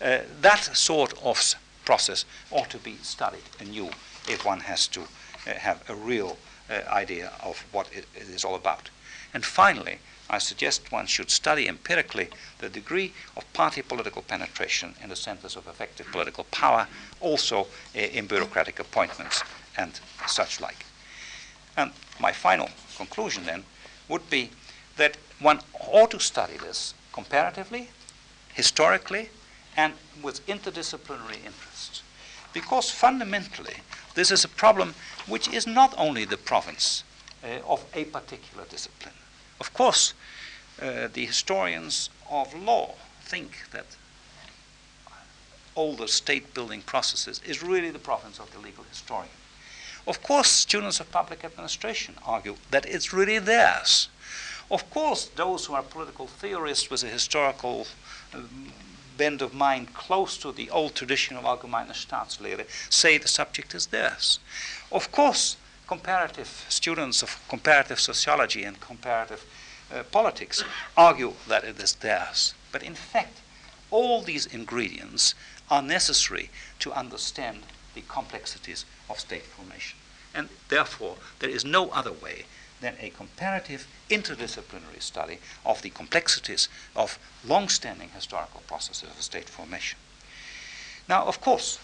Uh, that sort of process ought to be studied anew if one has to uh, have a real uh, idea of what it, it is all about. And finally, I suggest one should study empirically the degree of party political penetration in the centers of effective political power, also uh, in bureaucratic appointments and such like. And my final conclusion then would be that one ought to study this comparatively, historically, and with interdisciplinary interests. Because fundamentally, this is a problem which is not only the province uh, of a particular discipline. Of course, uh, the historians of law think that all the state building processes is really the province of the legal historian. Of course, students of public administration argue that it's really theirs. Of course, those who are political theorists with a historical uh, bent of mind close to the old tradition of allgemeine Staatslehre say the subject is theirs. Of course, comparative students of comparative sociology and comparative uh, politics argue that it is theirs. But in fact, all these ingredients are necessary to understand the complexities of state formation. And therefore, there is no other way than a comparative interdisciplinary study of the complexities of long standing historical processes of state formation. Now, of course,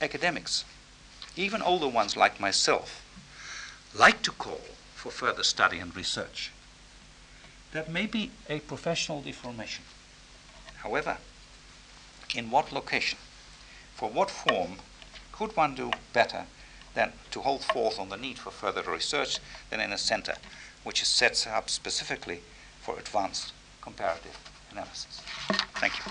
academics, even older ones like myself, like to call for further study and research. That may be a professional deformation. However, in what location, for what form could one do better than to hold forth on the need for further research than in a center which is set up specifically for advanced comparative analysis. Thank you.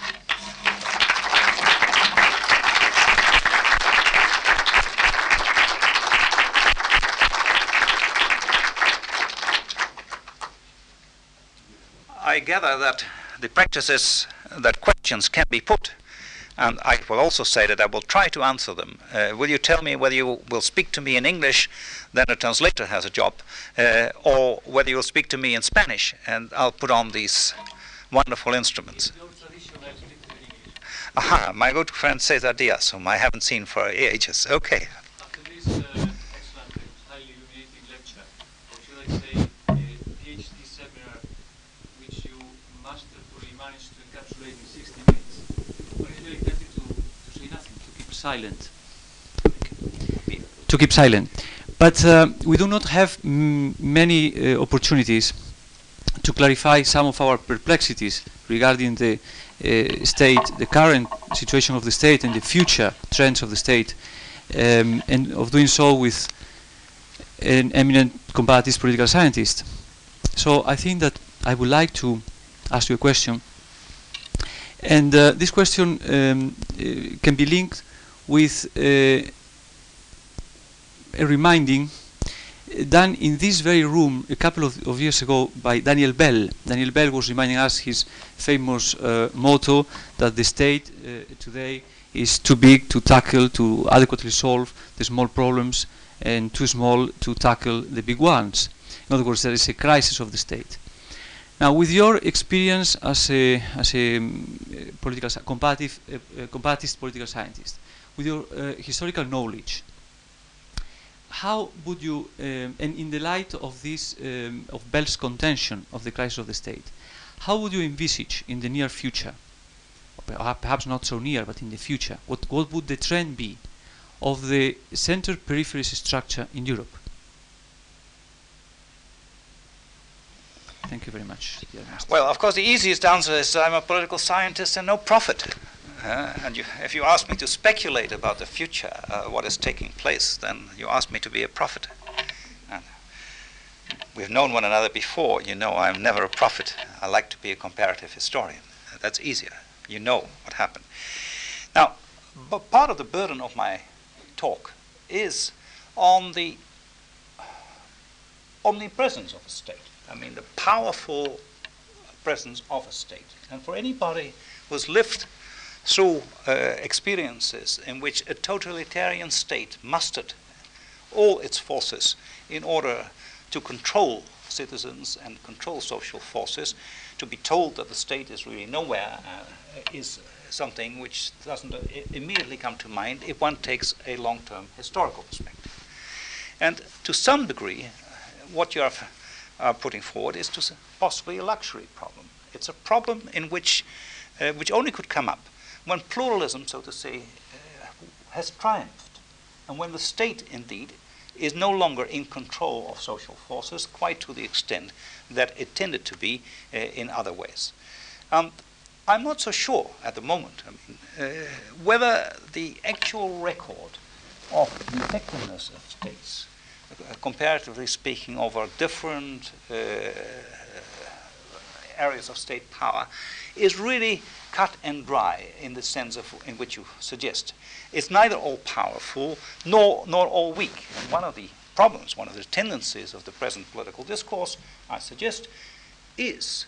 I gather that the practice is that questions can be put and I will also say that I will try to answer them. Uh, will you tell me whether you will speak to me in English, then a translator has a job, uh, or whether you'll speak to me in Spanish, and I'll put on these wonderful instruments? Aha, my good friend Cesar Diaz, whom I haven't seen for ages. Okay. Silent. To keep silent. But uh, we do not have many uh, opportunities to clarify some of our perplexities regarding the uh, state, the current situation of the state and the future trends of the state, um, and of doing so with an eminent comparative political scientist. So I think that I would like to ask you a question. And uh, this question um, uh, can be linked with uh, a reminding done in this very room a couple of, of, years ago by Daniel Bell. Daniel Bell was reminding us his famous uh, motto that the state uh, today is too big to tackle, to adequately solve the small problems, and too small to tackle the big ones. In other words, there is a crisis of the state. Now, with your experience as a, as a um, political, comparative, uh, comparative political scientist, with your uh, historical knowledge, how would you, um, and in the light of this, um, of Bell's contention of the crisis of the state, how would you envisage in the near future, perhaps not so near, but in the future, what, what would the trend be of the center periphery structure in Europe? Thank you very much. Well, of course, the easiest answer is I'm a political scientist and no prophet. Uh, and you, if you ask me to speculate about the future, uh, what is taking place, then you ask me to be a prophet. And we've known one another before. You know I'm never a prophet. I like to be a comparative historian. That's easier. You know what happened. Now, but part of the burden of my talk is on the omnipresence of a state. I mean, the powerful presence of a state. And for anybody who's lived through uh, experiences in which a totalitarian state mustered all its forces in order to control citizens and control social forces, to be told that the state is really nowhere uh, is something which doesn't uh, immediately come to mind if one takes a long term historical perspective. And to some degree, what you are putting forward is to possibly a luxury problem. It's a problem in which, uh, which only could come up when pluralism, so to say, uh, has triumphed, and when the state, indeed, is no longer in control of social forces, quite to the extent that it tended to be uh, in other ways. Um, I'm not so sure at the moment I mean, uh, whether the actual record of the effectiveness of states, uh, comparatively speaking, over different uh, areas of state power, is really cut and dry in the sense of, in which you suggest. It's neither all powerful nor, nor all weak. And one of the problems, one of the tendencies of the present political discourse, I suggest, is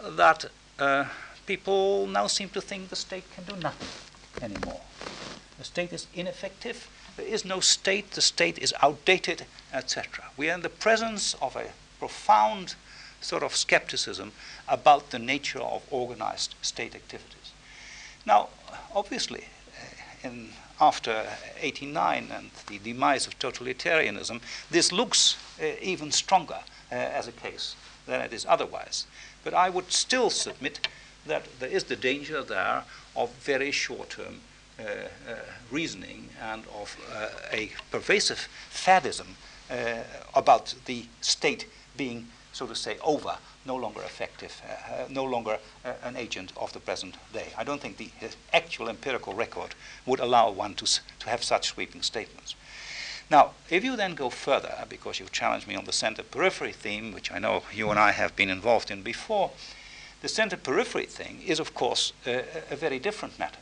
that uh, people now seem to think the state can do nothing anymore. The state is ineffective. There is no state. The state is outdated, etc. We are in the presence of a profound sort of skepticism about the nature of organized state activities. Now, obviously, uh, in, after 89 and the demise of totalitarianism, this looks uh, even stronger uh, as a case than it is otherwise. But I would still submit that there is the danger there of very short term uh, uh, reasoning and of uh, a pervasive faddism uh, about the state being, so to say, over, no longer effective, uh, no longer an agent of the present day. I don't think the actual empirical record would allow one to, to have such sweeping statements. Now, if you then go further, because you've challenged me on the center periphery theme, which I know you and I have been involved in before, the center periphery thing is, of course, a, a very different matter.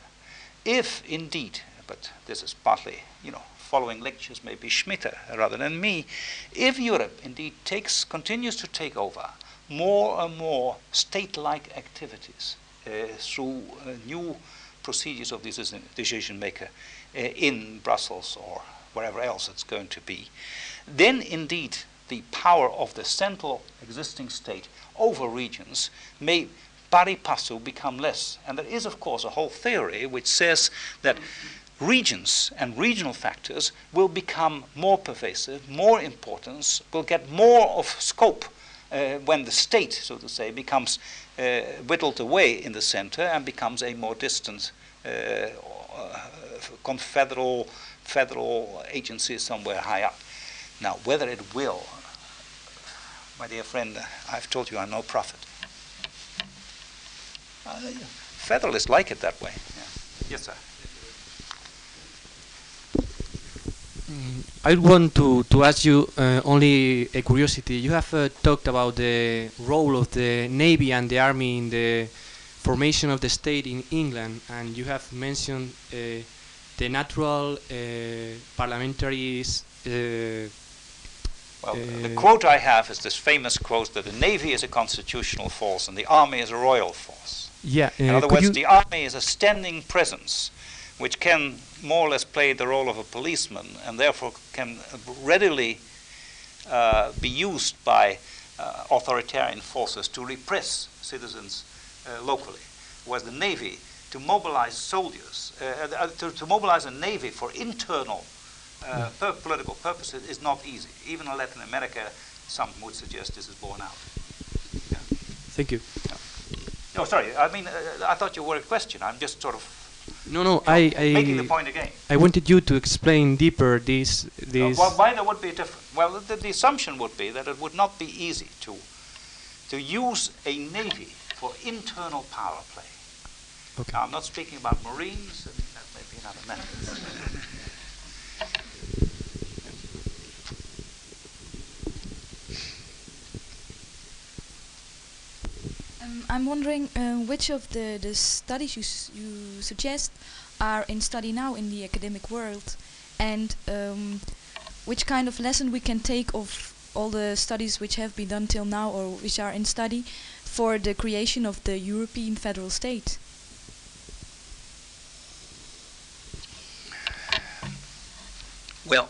If indeed, but this is partly, you know, following lectures may be Schmitter rather than me, if Europe indeed takes, continues to take over more and more state-like activities uh, through uh, new procedures of decision, decision maker uh, in Brussels or wherever else it's going to be, then indeed the power of the central existing state over regions may pari passu become less. And there is, of course, a whole theory which says that regions and regional factors will become more pervasive, more importance, will get more of scope uh, when the state, so to say, becomes uh, whittled away in the center and becomes a more distant uh, confederal federal agency somewhere high up. Now, whether it will, my dear friend, I've told you I'm no prophet. Uh, Federalists like it that way. Yeah. Yes, sir. Mm, I want to, to ask you uh, only a curiosity. You have uh, talked about the role of the Navy and the Army in the formation of the state in England, and you have mentioned uh, the natural uh, parliamentary. Uh, well, the quote I have is this famous quote that the Navy is a constitutional force and the Army is a royal force. Yeah. in other words, the Army is a standing presence which can more or less play the role of a policeman and therefore can readily uh, be used by uh, authoritarian forces to repress citizens uh, locally. Whereas the Navy to mobilize soldiers, uh, uh, to, to, mobilize a navy for internal uh, per political purposes is not easy. Even in Latin America, some would suggest this is borne out. Yeah. Thank you. Yeah. No, sorry. I mean, uh, I thought you were a question. I'm just sort of. No, no. I, I making the point again. I wanted you to explain deeper this. Uh, this. well, why there would be different? Well, the, the assumption would be that it would not be easy to to use a navy for internal power play. Okay. Now, I'm not speaking about Marines, that may be another matter. Um, I'm wondering uh, which of the, the studies you, you suggest are in study now in the academic world, and um, which kind of lesson we can take of all the studies which have been done till now or which are in study for the creation of the European federal state. Well,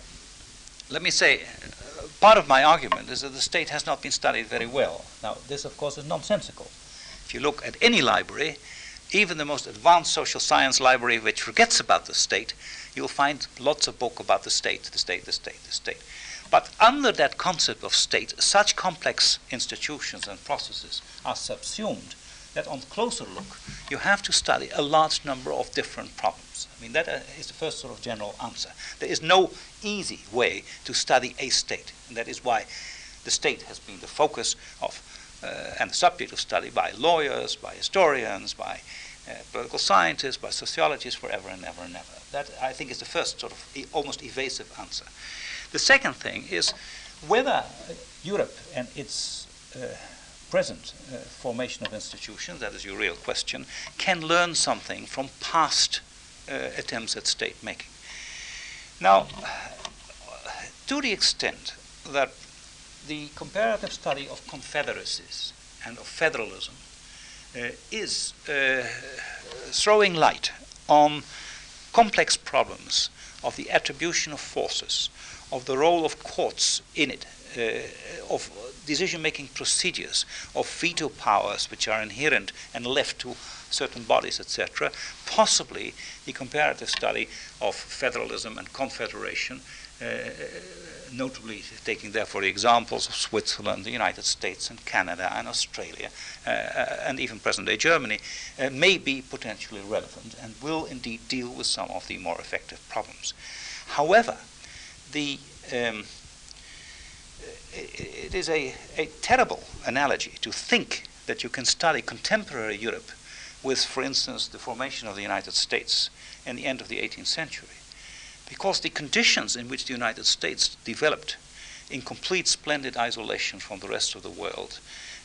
let me say, uh, part of my argument is that the state has not been studied very well. Now, this, of course, is nonsensical. If you look at any library, even the most advanced social science library which forgets about the state, you'll find lots of book about the state, the state, the state, the state. But under that concept of state, such complex institutions and processes are subsumed that on closer look, you have to study a large number of different problems. I mean, that uh, the first sort of general answer. There is no easy way to study a state, and that is why the state has been the focus of and the subject of study by lawyers, by historians, by uh, political scientists, by sociologists forever and ever and ever. That, I think, is the first sort of e- almost evasive answer. The second thing is whether Europe and its uh, present uh, formation of institutions, that is your real question, can learn something from past uh, attempts at state making. Now, to the extent that the comparative study of confederacies and of federalism uh, is uh, throwing light on complex problems of the attribution of forces, of the role of courts in it, uh, of decision making procedures, of veto powers which are inherent and left to certain bodies, etc. Possibly the comparative study of federalism and confederation, uh, notably taking therefore the examples of Switzerland, the United States, and Canada, and Australia, uh, uh and even present day Germany, uh, may be potentially relevant and will indeed deal with some of the more effective problems. However, the um, it is a, a terrible analogy to think that you can study contemporary Europe with, for instance, the formation of the United States in the end of the 18th century. Because the conditions in which the United States developed in complete splendid isolation from the rest of the world,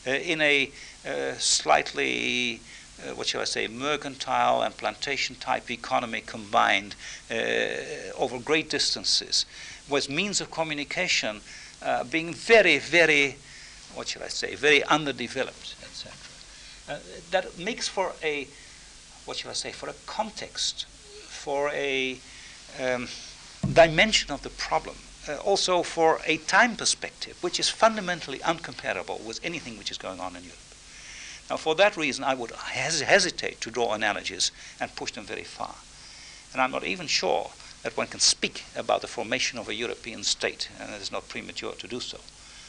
uh, in a uh, slightly, uh, what shall I say, mercantile and plantation type economy combined uh, over great distances, was means of communication uh, being very, very, what shall I say, very underdeveloped, etc. Uh, that makes for a, what shall I say, for a context, for a um, dimension of the problem, uh, also for a time perspective, which is fundamentally uncomparable with anything which is going on in Europe. Now, for that reason, I would hes- hesitate to draw analogies and push them very far. And I'm not even sure that one can speak about the formation of a European state, and it is not premature to do so.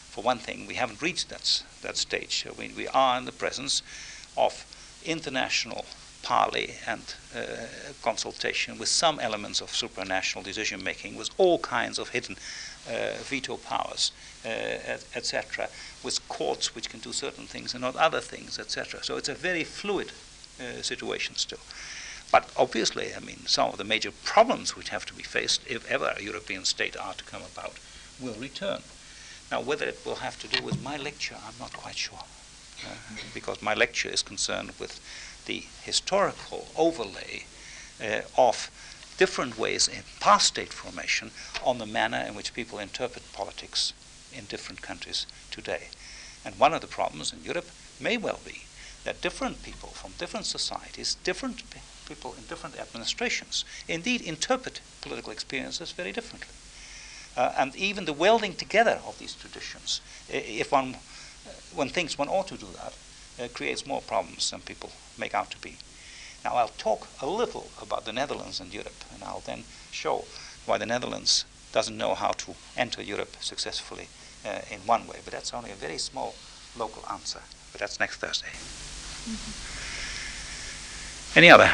For one thing, we haven't reached that, that stage. We, we are in the presence of international parley and uh, consultation with some elements of supranational decision making, with all kinds of hidden uh, veto powers, uh, etc., with courts which can do certain things and not other things, etc. So it's a very fluid uh, situation still. But obviously, I mean, some of the major problems which have to be faced, if ever a European state are to come about, will return. Now, whether it will have to do with my lecture, I'm not quite sure, uh, because my lecture is concerned with the historical overlay uh, of different ways in past state formation on the manner in which people interpret politics in different countries today. And one of the problems in Europe may well be that different people from different societies, different people in different administrations indeed interpret political experiences very differently. Uh, and even the welding together of these traditions, if one, uh, one thinks one ought to do that, uh, creates more problems than people make out to be. Now, I'll talk a little about the Netherlands and Europe, and I'll then show why the Netherlands doesn't know how to enter Europe successfully uh, in one way. But that's only a very small local answer. But that's next Thursday. Mm-hmm. Any other?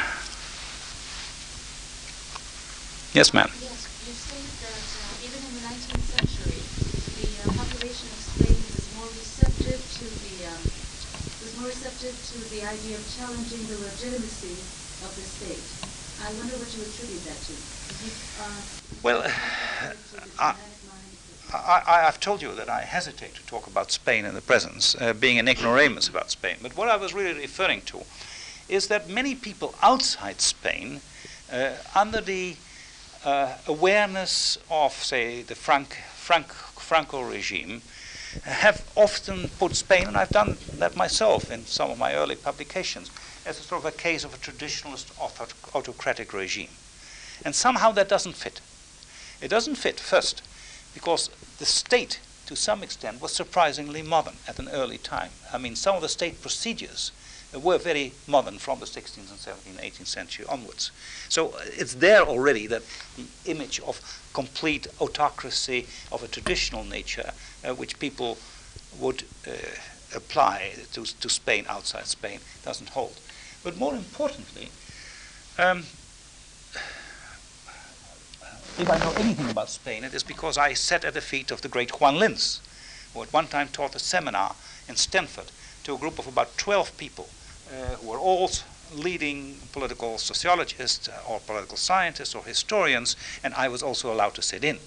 Yes, ma'am. Yes, you stated that uh, even in the 19th century, the uh, population of Spain was more receptive to the um, was more receptive to the idea of challenging the legitimacy of the state. I wonder what you attribute that to. Uh, well, I, I, have told you that I hesitate to talk about Spain in the present, uh, being an ignoramus about Spain. But what I was really referring to is that many people outside Spain, uh, under the uh, awareness of, say, the Frank, Frank, Franco regime, have often put Spain, and I've done that myself in some of my early publications, as a sort of a case of a traditionalist autocratic regime. And somehow that doesn't fit. It doesn't fit, first, because the state, to some extent, was surprisingly modern at an early time. I mean, some of the state procedures were very modern from the 16th and 17th, 18th century onwards. So uh, it's there already that the image of complete autocracy of a traditional nature, uh, which people would uh, apply to, to Spain outside Spain, doesn't hold. But more importantly, um, if I know anything about Spain, it is because I sat at the feet of the great Juan Linz, who at one time taught a seminar in Stanford to a group of about 12 people uh, who were all leading political sociologists uh, or political scientists or historians, and I was also allowed to sit in.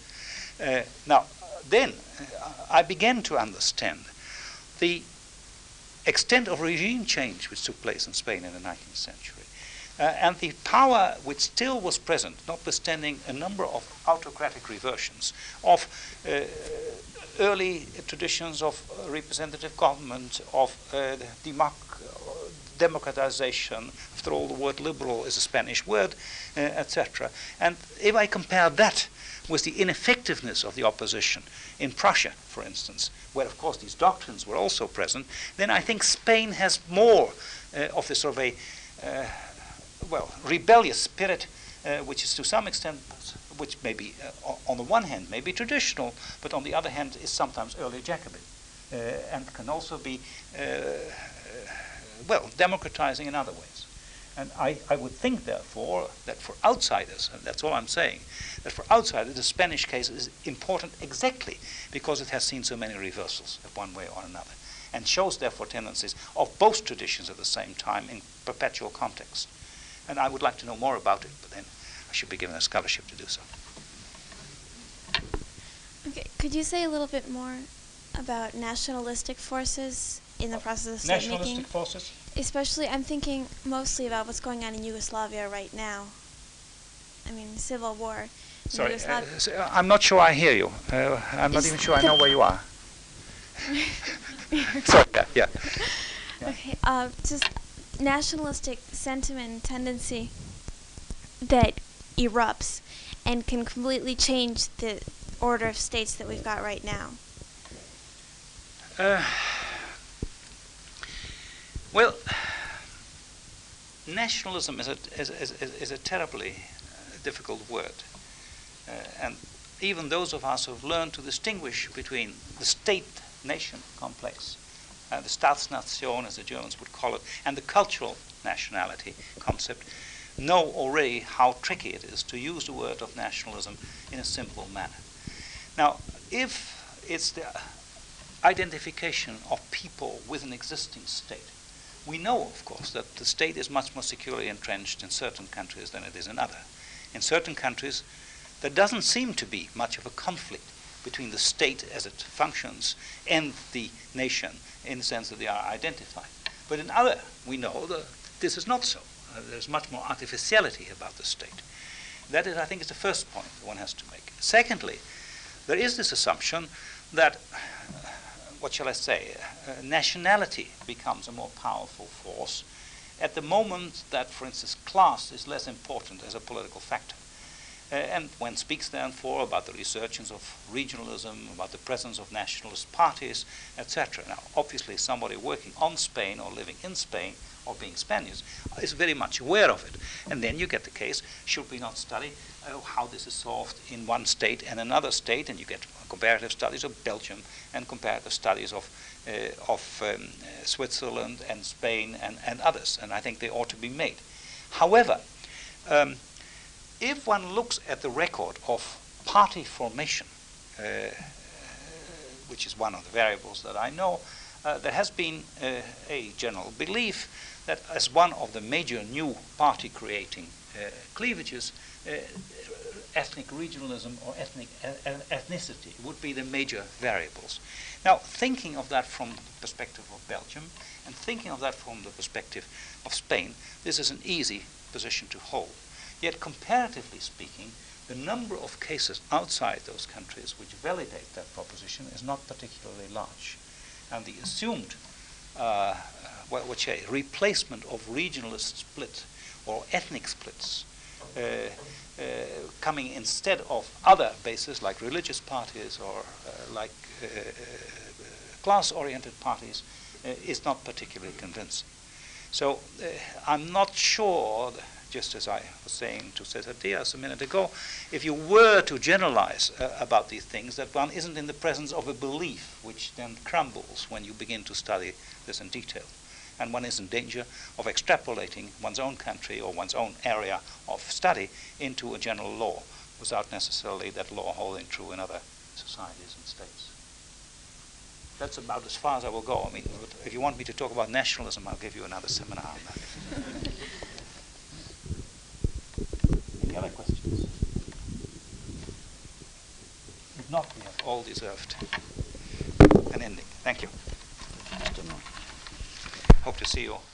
Uh, now, then I began to understand the extent of regime change which took place in Spain in the 19th century. Uh, and the power which still was present, notwithstanding a number of autocratic reversions, of uh, early traditions of representative government, of uh, democ- democratization. After all, the word liberal is a Spanish word, uh, etc. And if I compare that with the ineffectiveness of the opposition in Prussia, for instance, where of course these doctrines were also present, then I think Spain has more uh, of the sort of a uh, well rebellious spirit, uh, which is to some extent, which may be uh, on the one hand may be traditional, but on the other hand is sometimes early Jacobin, uh, and can also be well democratizing in other ways. And I, I would think, therefore, that for outsiders, and that's all I'm saying, that for outsiders, the Spanish case is important exactly because it has seen so many reversals of one way or another, and shows, therefore, tendencies of both traditions at the same time in perpetual context. And I would like to know more about it, but then I should be given a scholarship to do so. Okay, could you say a little bit more about nationalistic forces in the process of state Nationalistic making? forces? Especially, I'm thinking mostly about what's going on in Yugoslavia right now. I mean, civil war. Sorry, uh, uh, I'm not sure I hear you. Uh, I'm not even sure I know where you are. (laughs) Sorry, yeah, yeah. yeah. (laughs) Okay, uh, just nationalistic sentiment and tendency that erupts and can completely change the order of states that we've got right now. Uh, well, nationalism is a, is, is, is a terribly uh, difficult word. Uh, and even those of us who've learned to distinguish between the state nation complex, uh, the Staatsnation, as the Germans would call it, and the cultural nationality concept, know already how tricky it is to use the word of nationalism in a simple manner. Now, if it's the identification of people with an existing state. We know, of course, that the state is much more securely entrenched in certain countries than it is in other. In certain countries, there doesn't seem to be much of a conflict between the state as it functions and the nation in the sense that they are identified. But in other, we know that this is not so. Uh, there's much more artificiality about the state. That is, I think, is the first point one has to make. Secondly, there is this assumption that what shall I say, uh, nationality becomes a more powerful force at the moment that, for instance, class is less important as a political factor. Uh, and when speaks, therefore, about the resurgence of regionalism, about the presence of nationalist parties, etc. Now, obviously, somebody working on Spain or living in Spain or being Spaniards is very much aware of it. And then you get the case should we not study uh, how this is solved in one state and another state? And you get comparative studies of Belgium and comparative studies of, uh, of um, Switzerland and Spain and, and others. And I think they ought to be made. However, um, if one looks at the record of party formation, uh, which is one of the variables that I know, uh, there has been uh, a general belief that as one of the major new party creating uh, cleavages, uh, ethnic regionalism or ethnic ethnicity would be the major variables. Now, thinking of that from the perspective of Belgium and thinking of that from the perspective of Spain, this is an easy position to hold. Yet, comparatively speaking, the number of cases outside those countries which validate that proposition is not particularly large. And the assumed, uh, what would say, replacement of regionalist split or ethnic splits uh, uh, coming instead of other bases like religious parties or uh, like uh, class oriented parties uh, is not particularly convincing. So uh, I'm not sure, just as I was saying to Cesar Diaz a minute ago, if you were to generalize uh, about these things, that one isn't in the presence of a belief which then crumbles when you begin to study this in detail and one is in danger of extrapolating one's own country or one's own area of study into a general law without necessarily that law holding true in other societies and states. That's about as far as I will go. I mean, if you want me to talk about nationalism, I'll give you another seminar on that. Any other questions? If not, we have all deserved an ending. Thank you. Hope to see you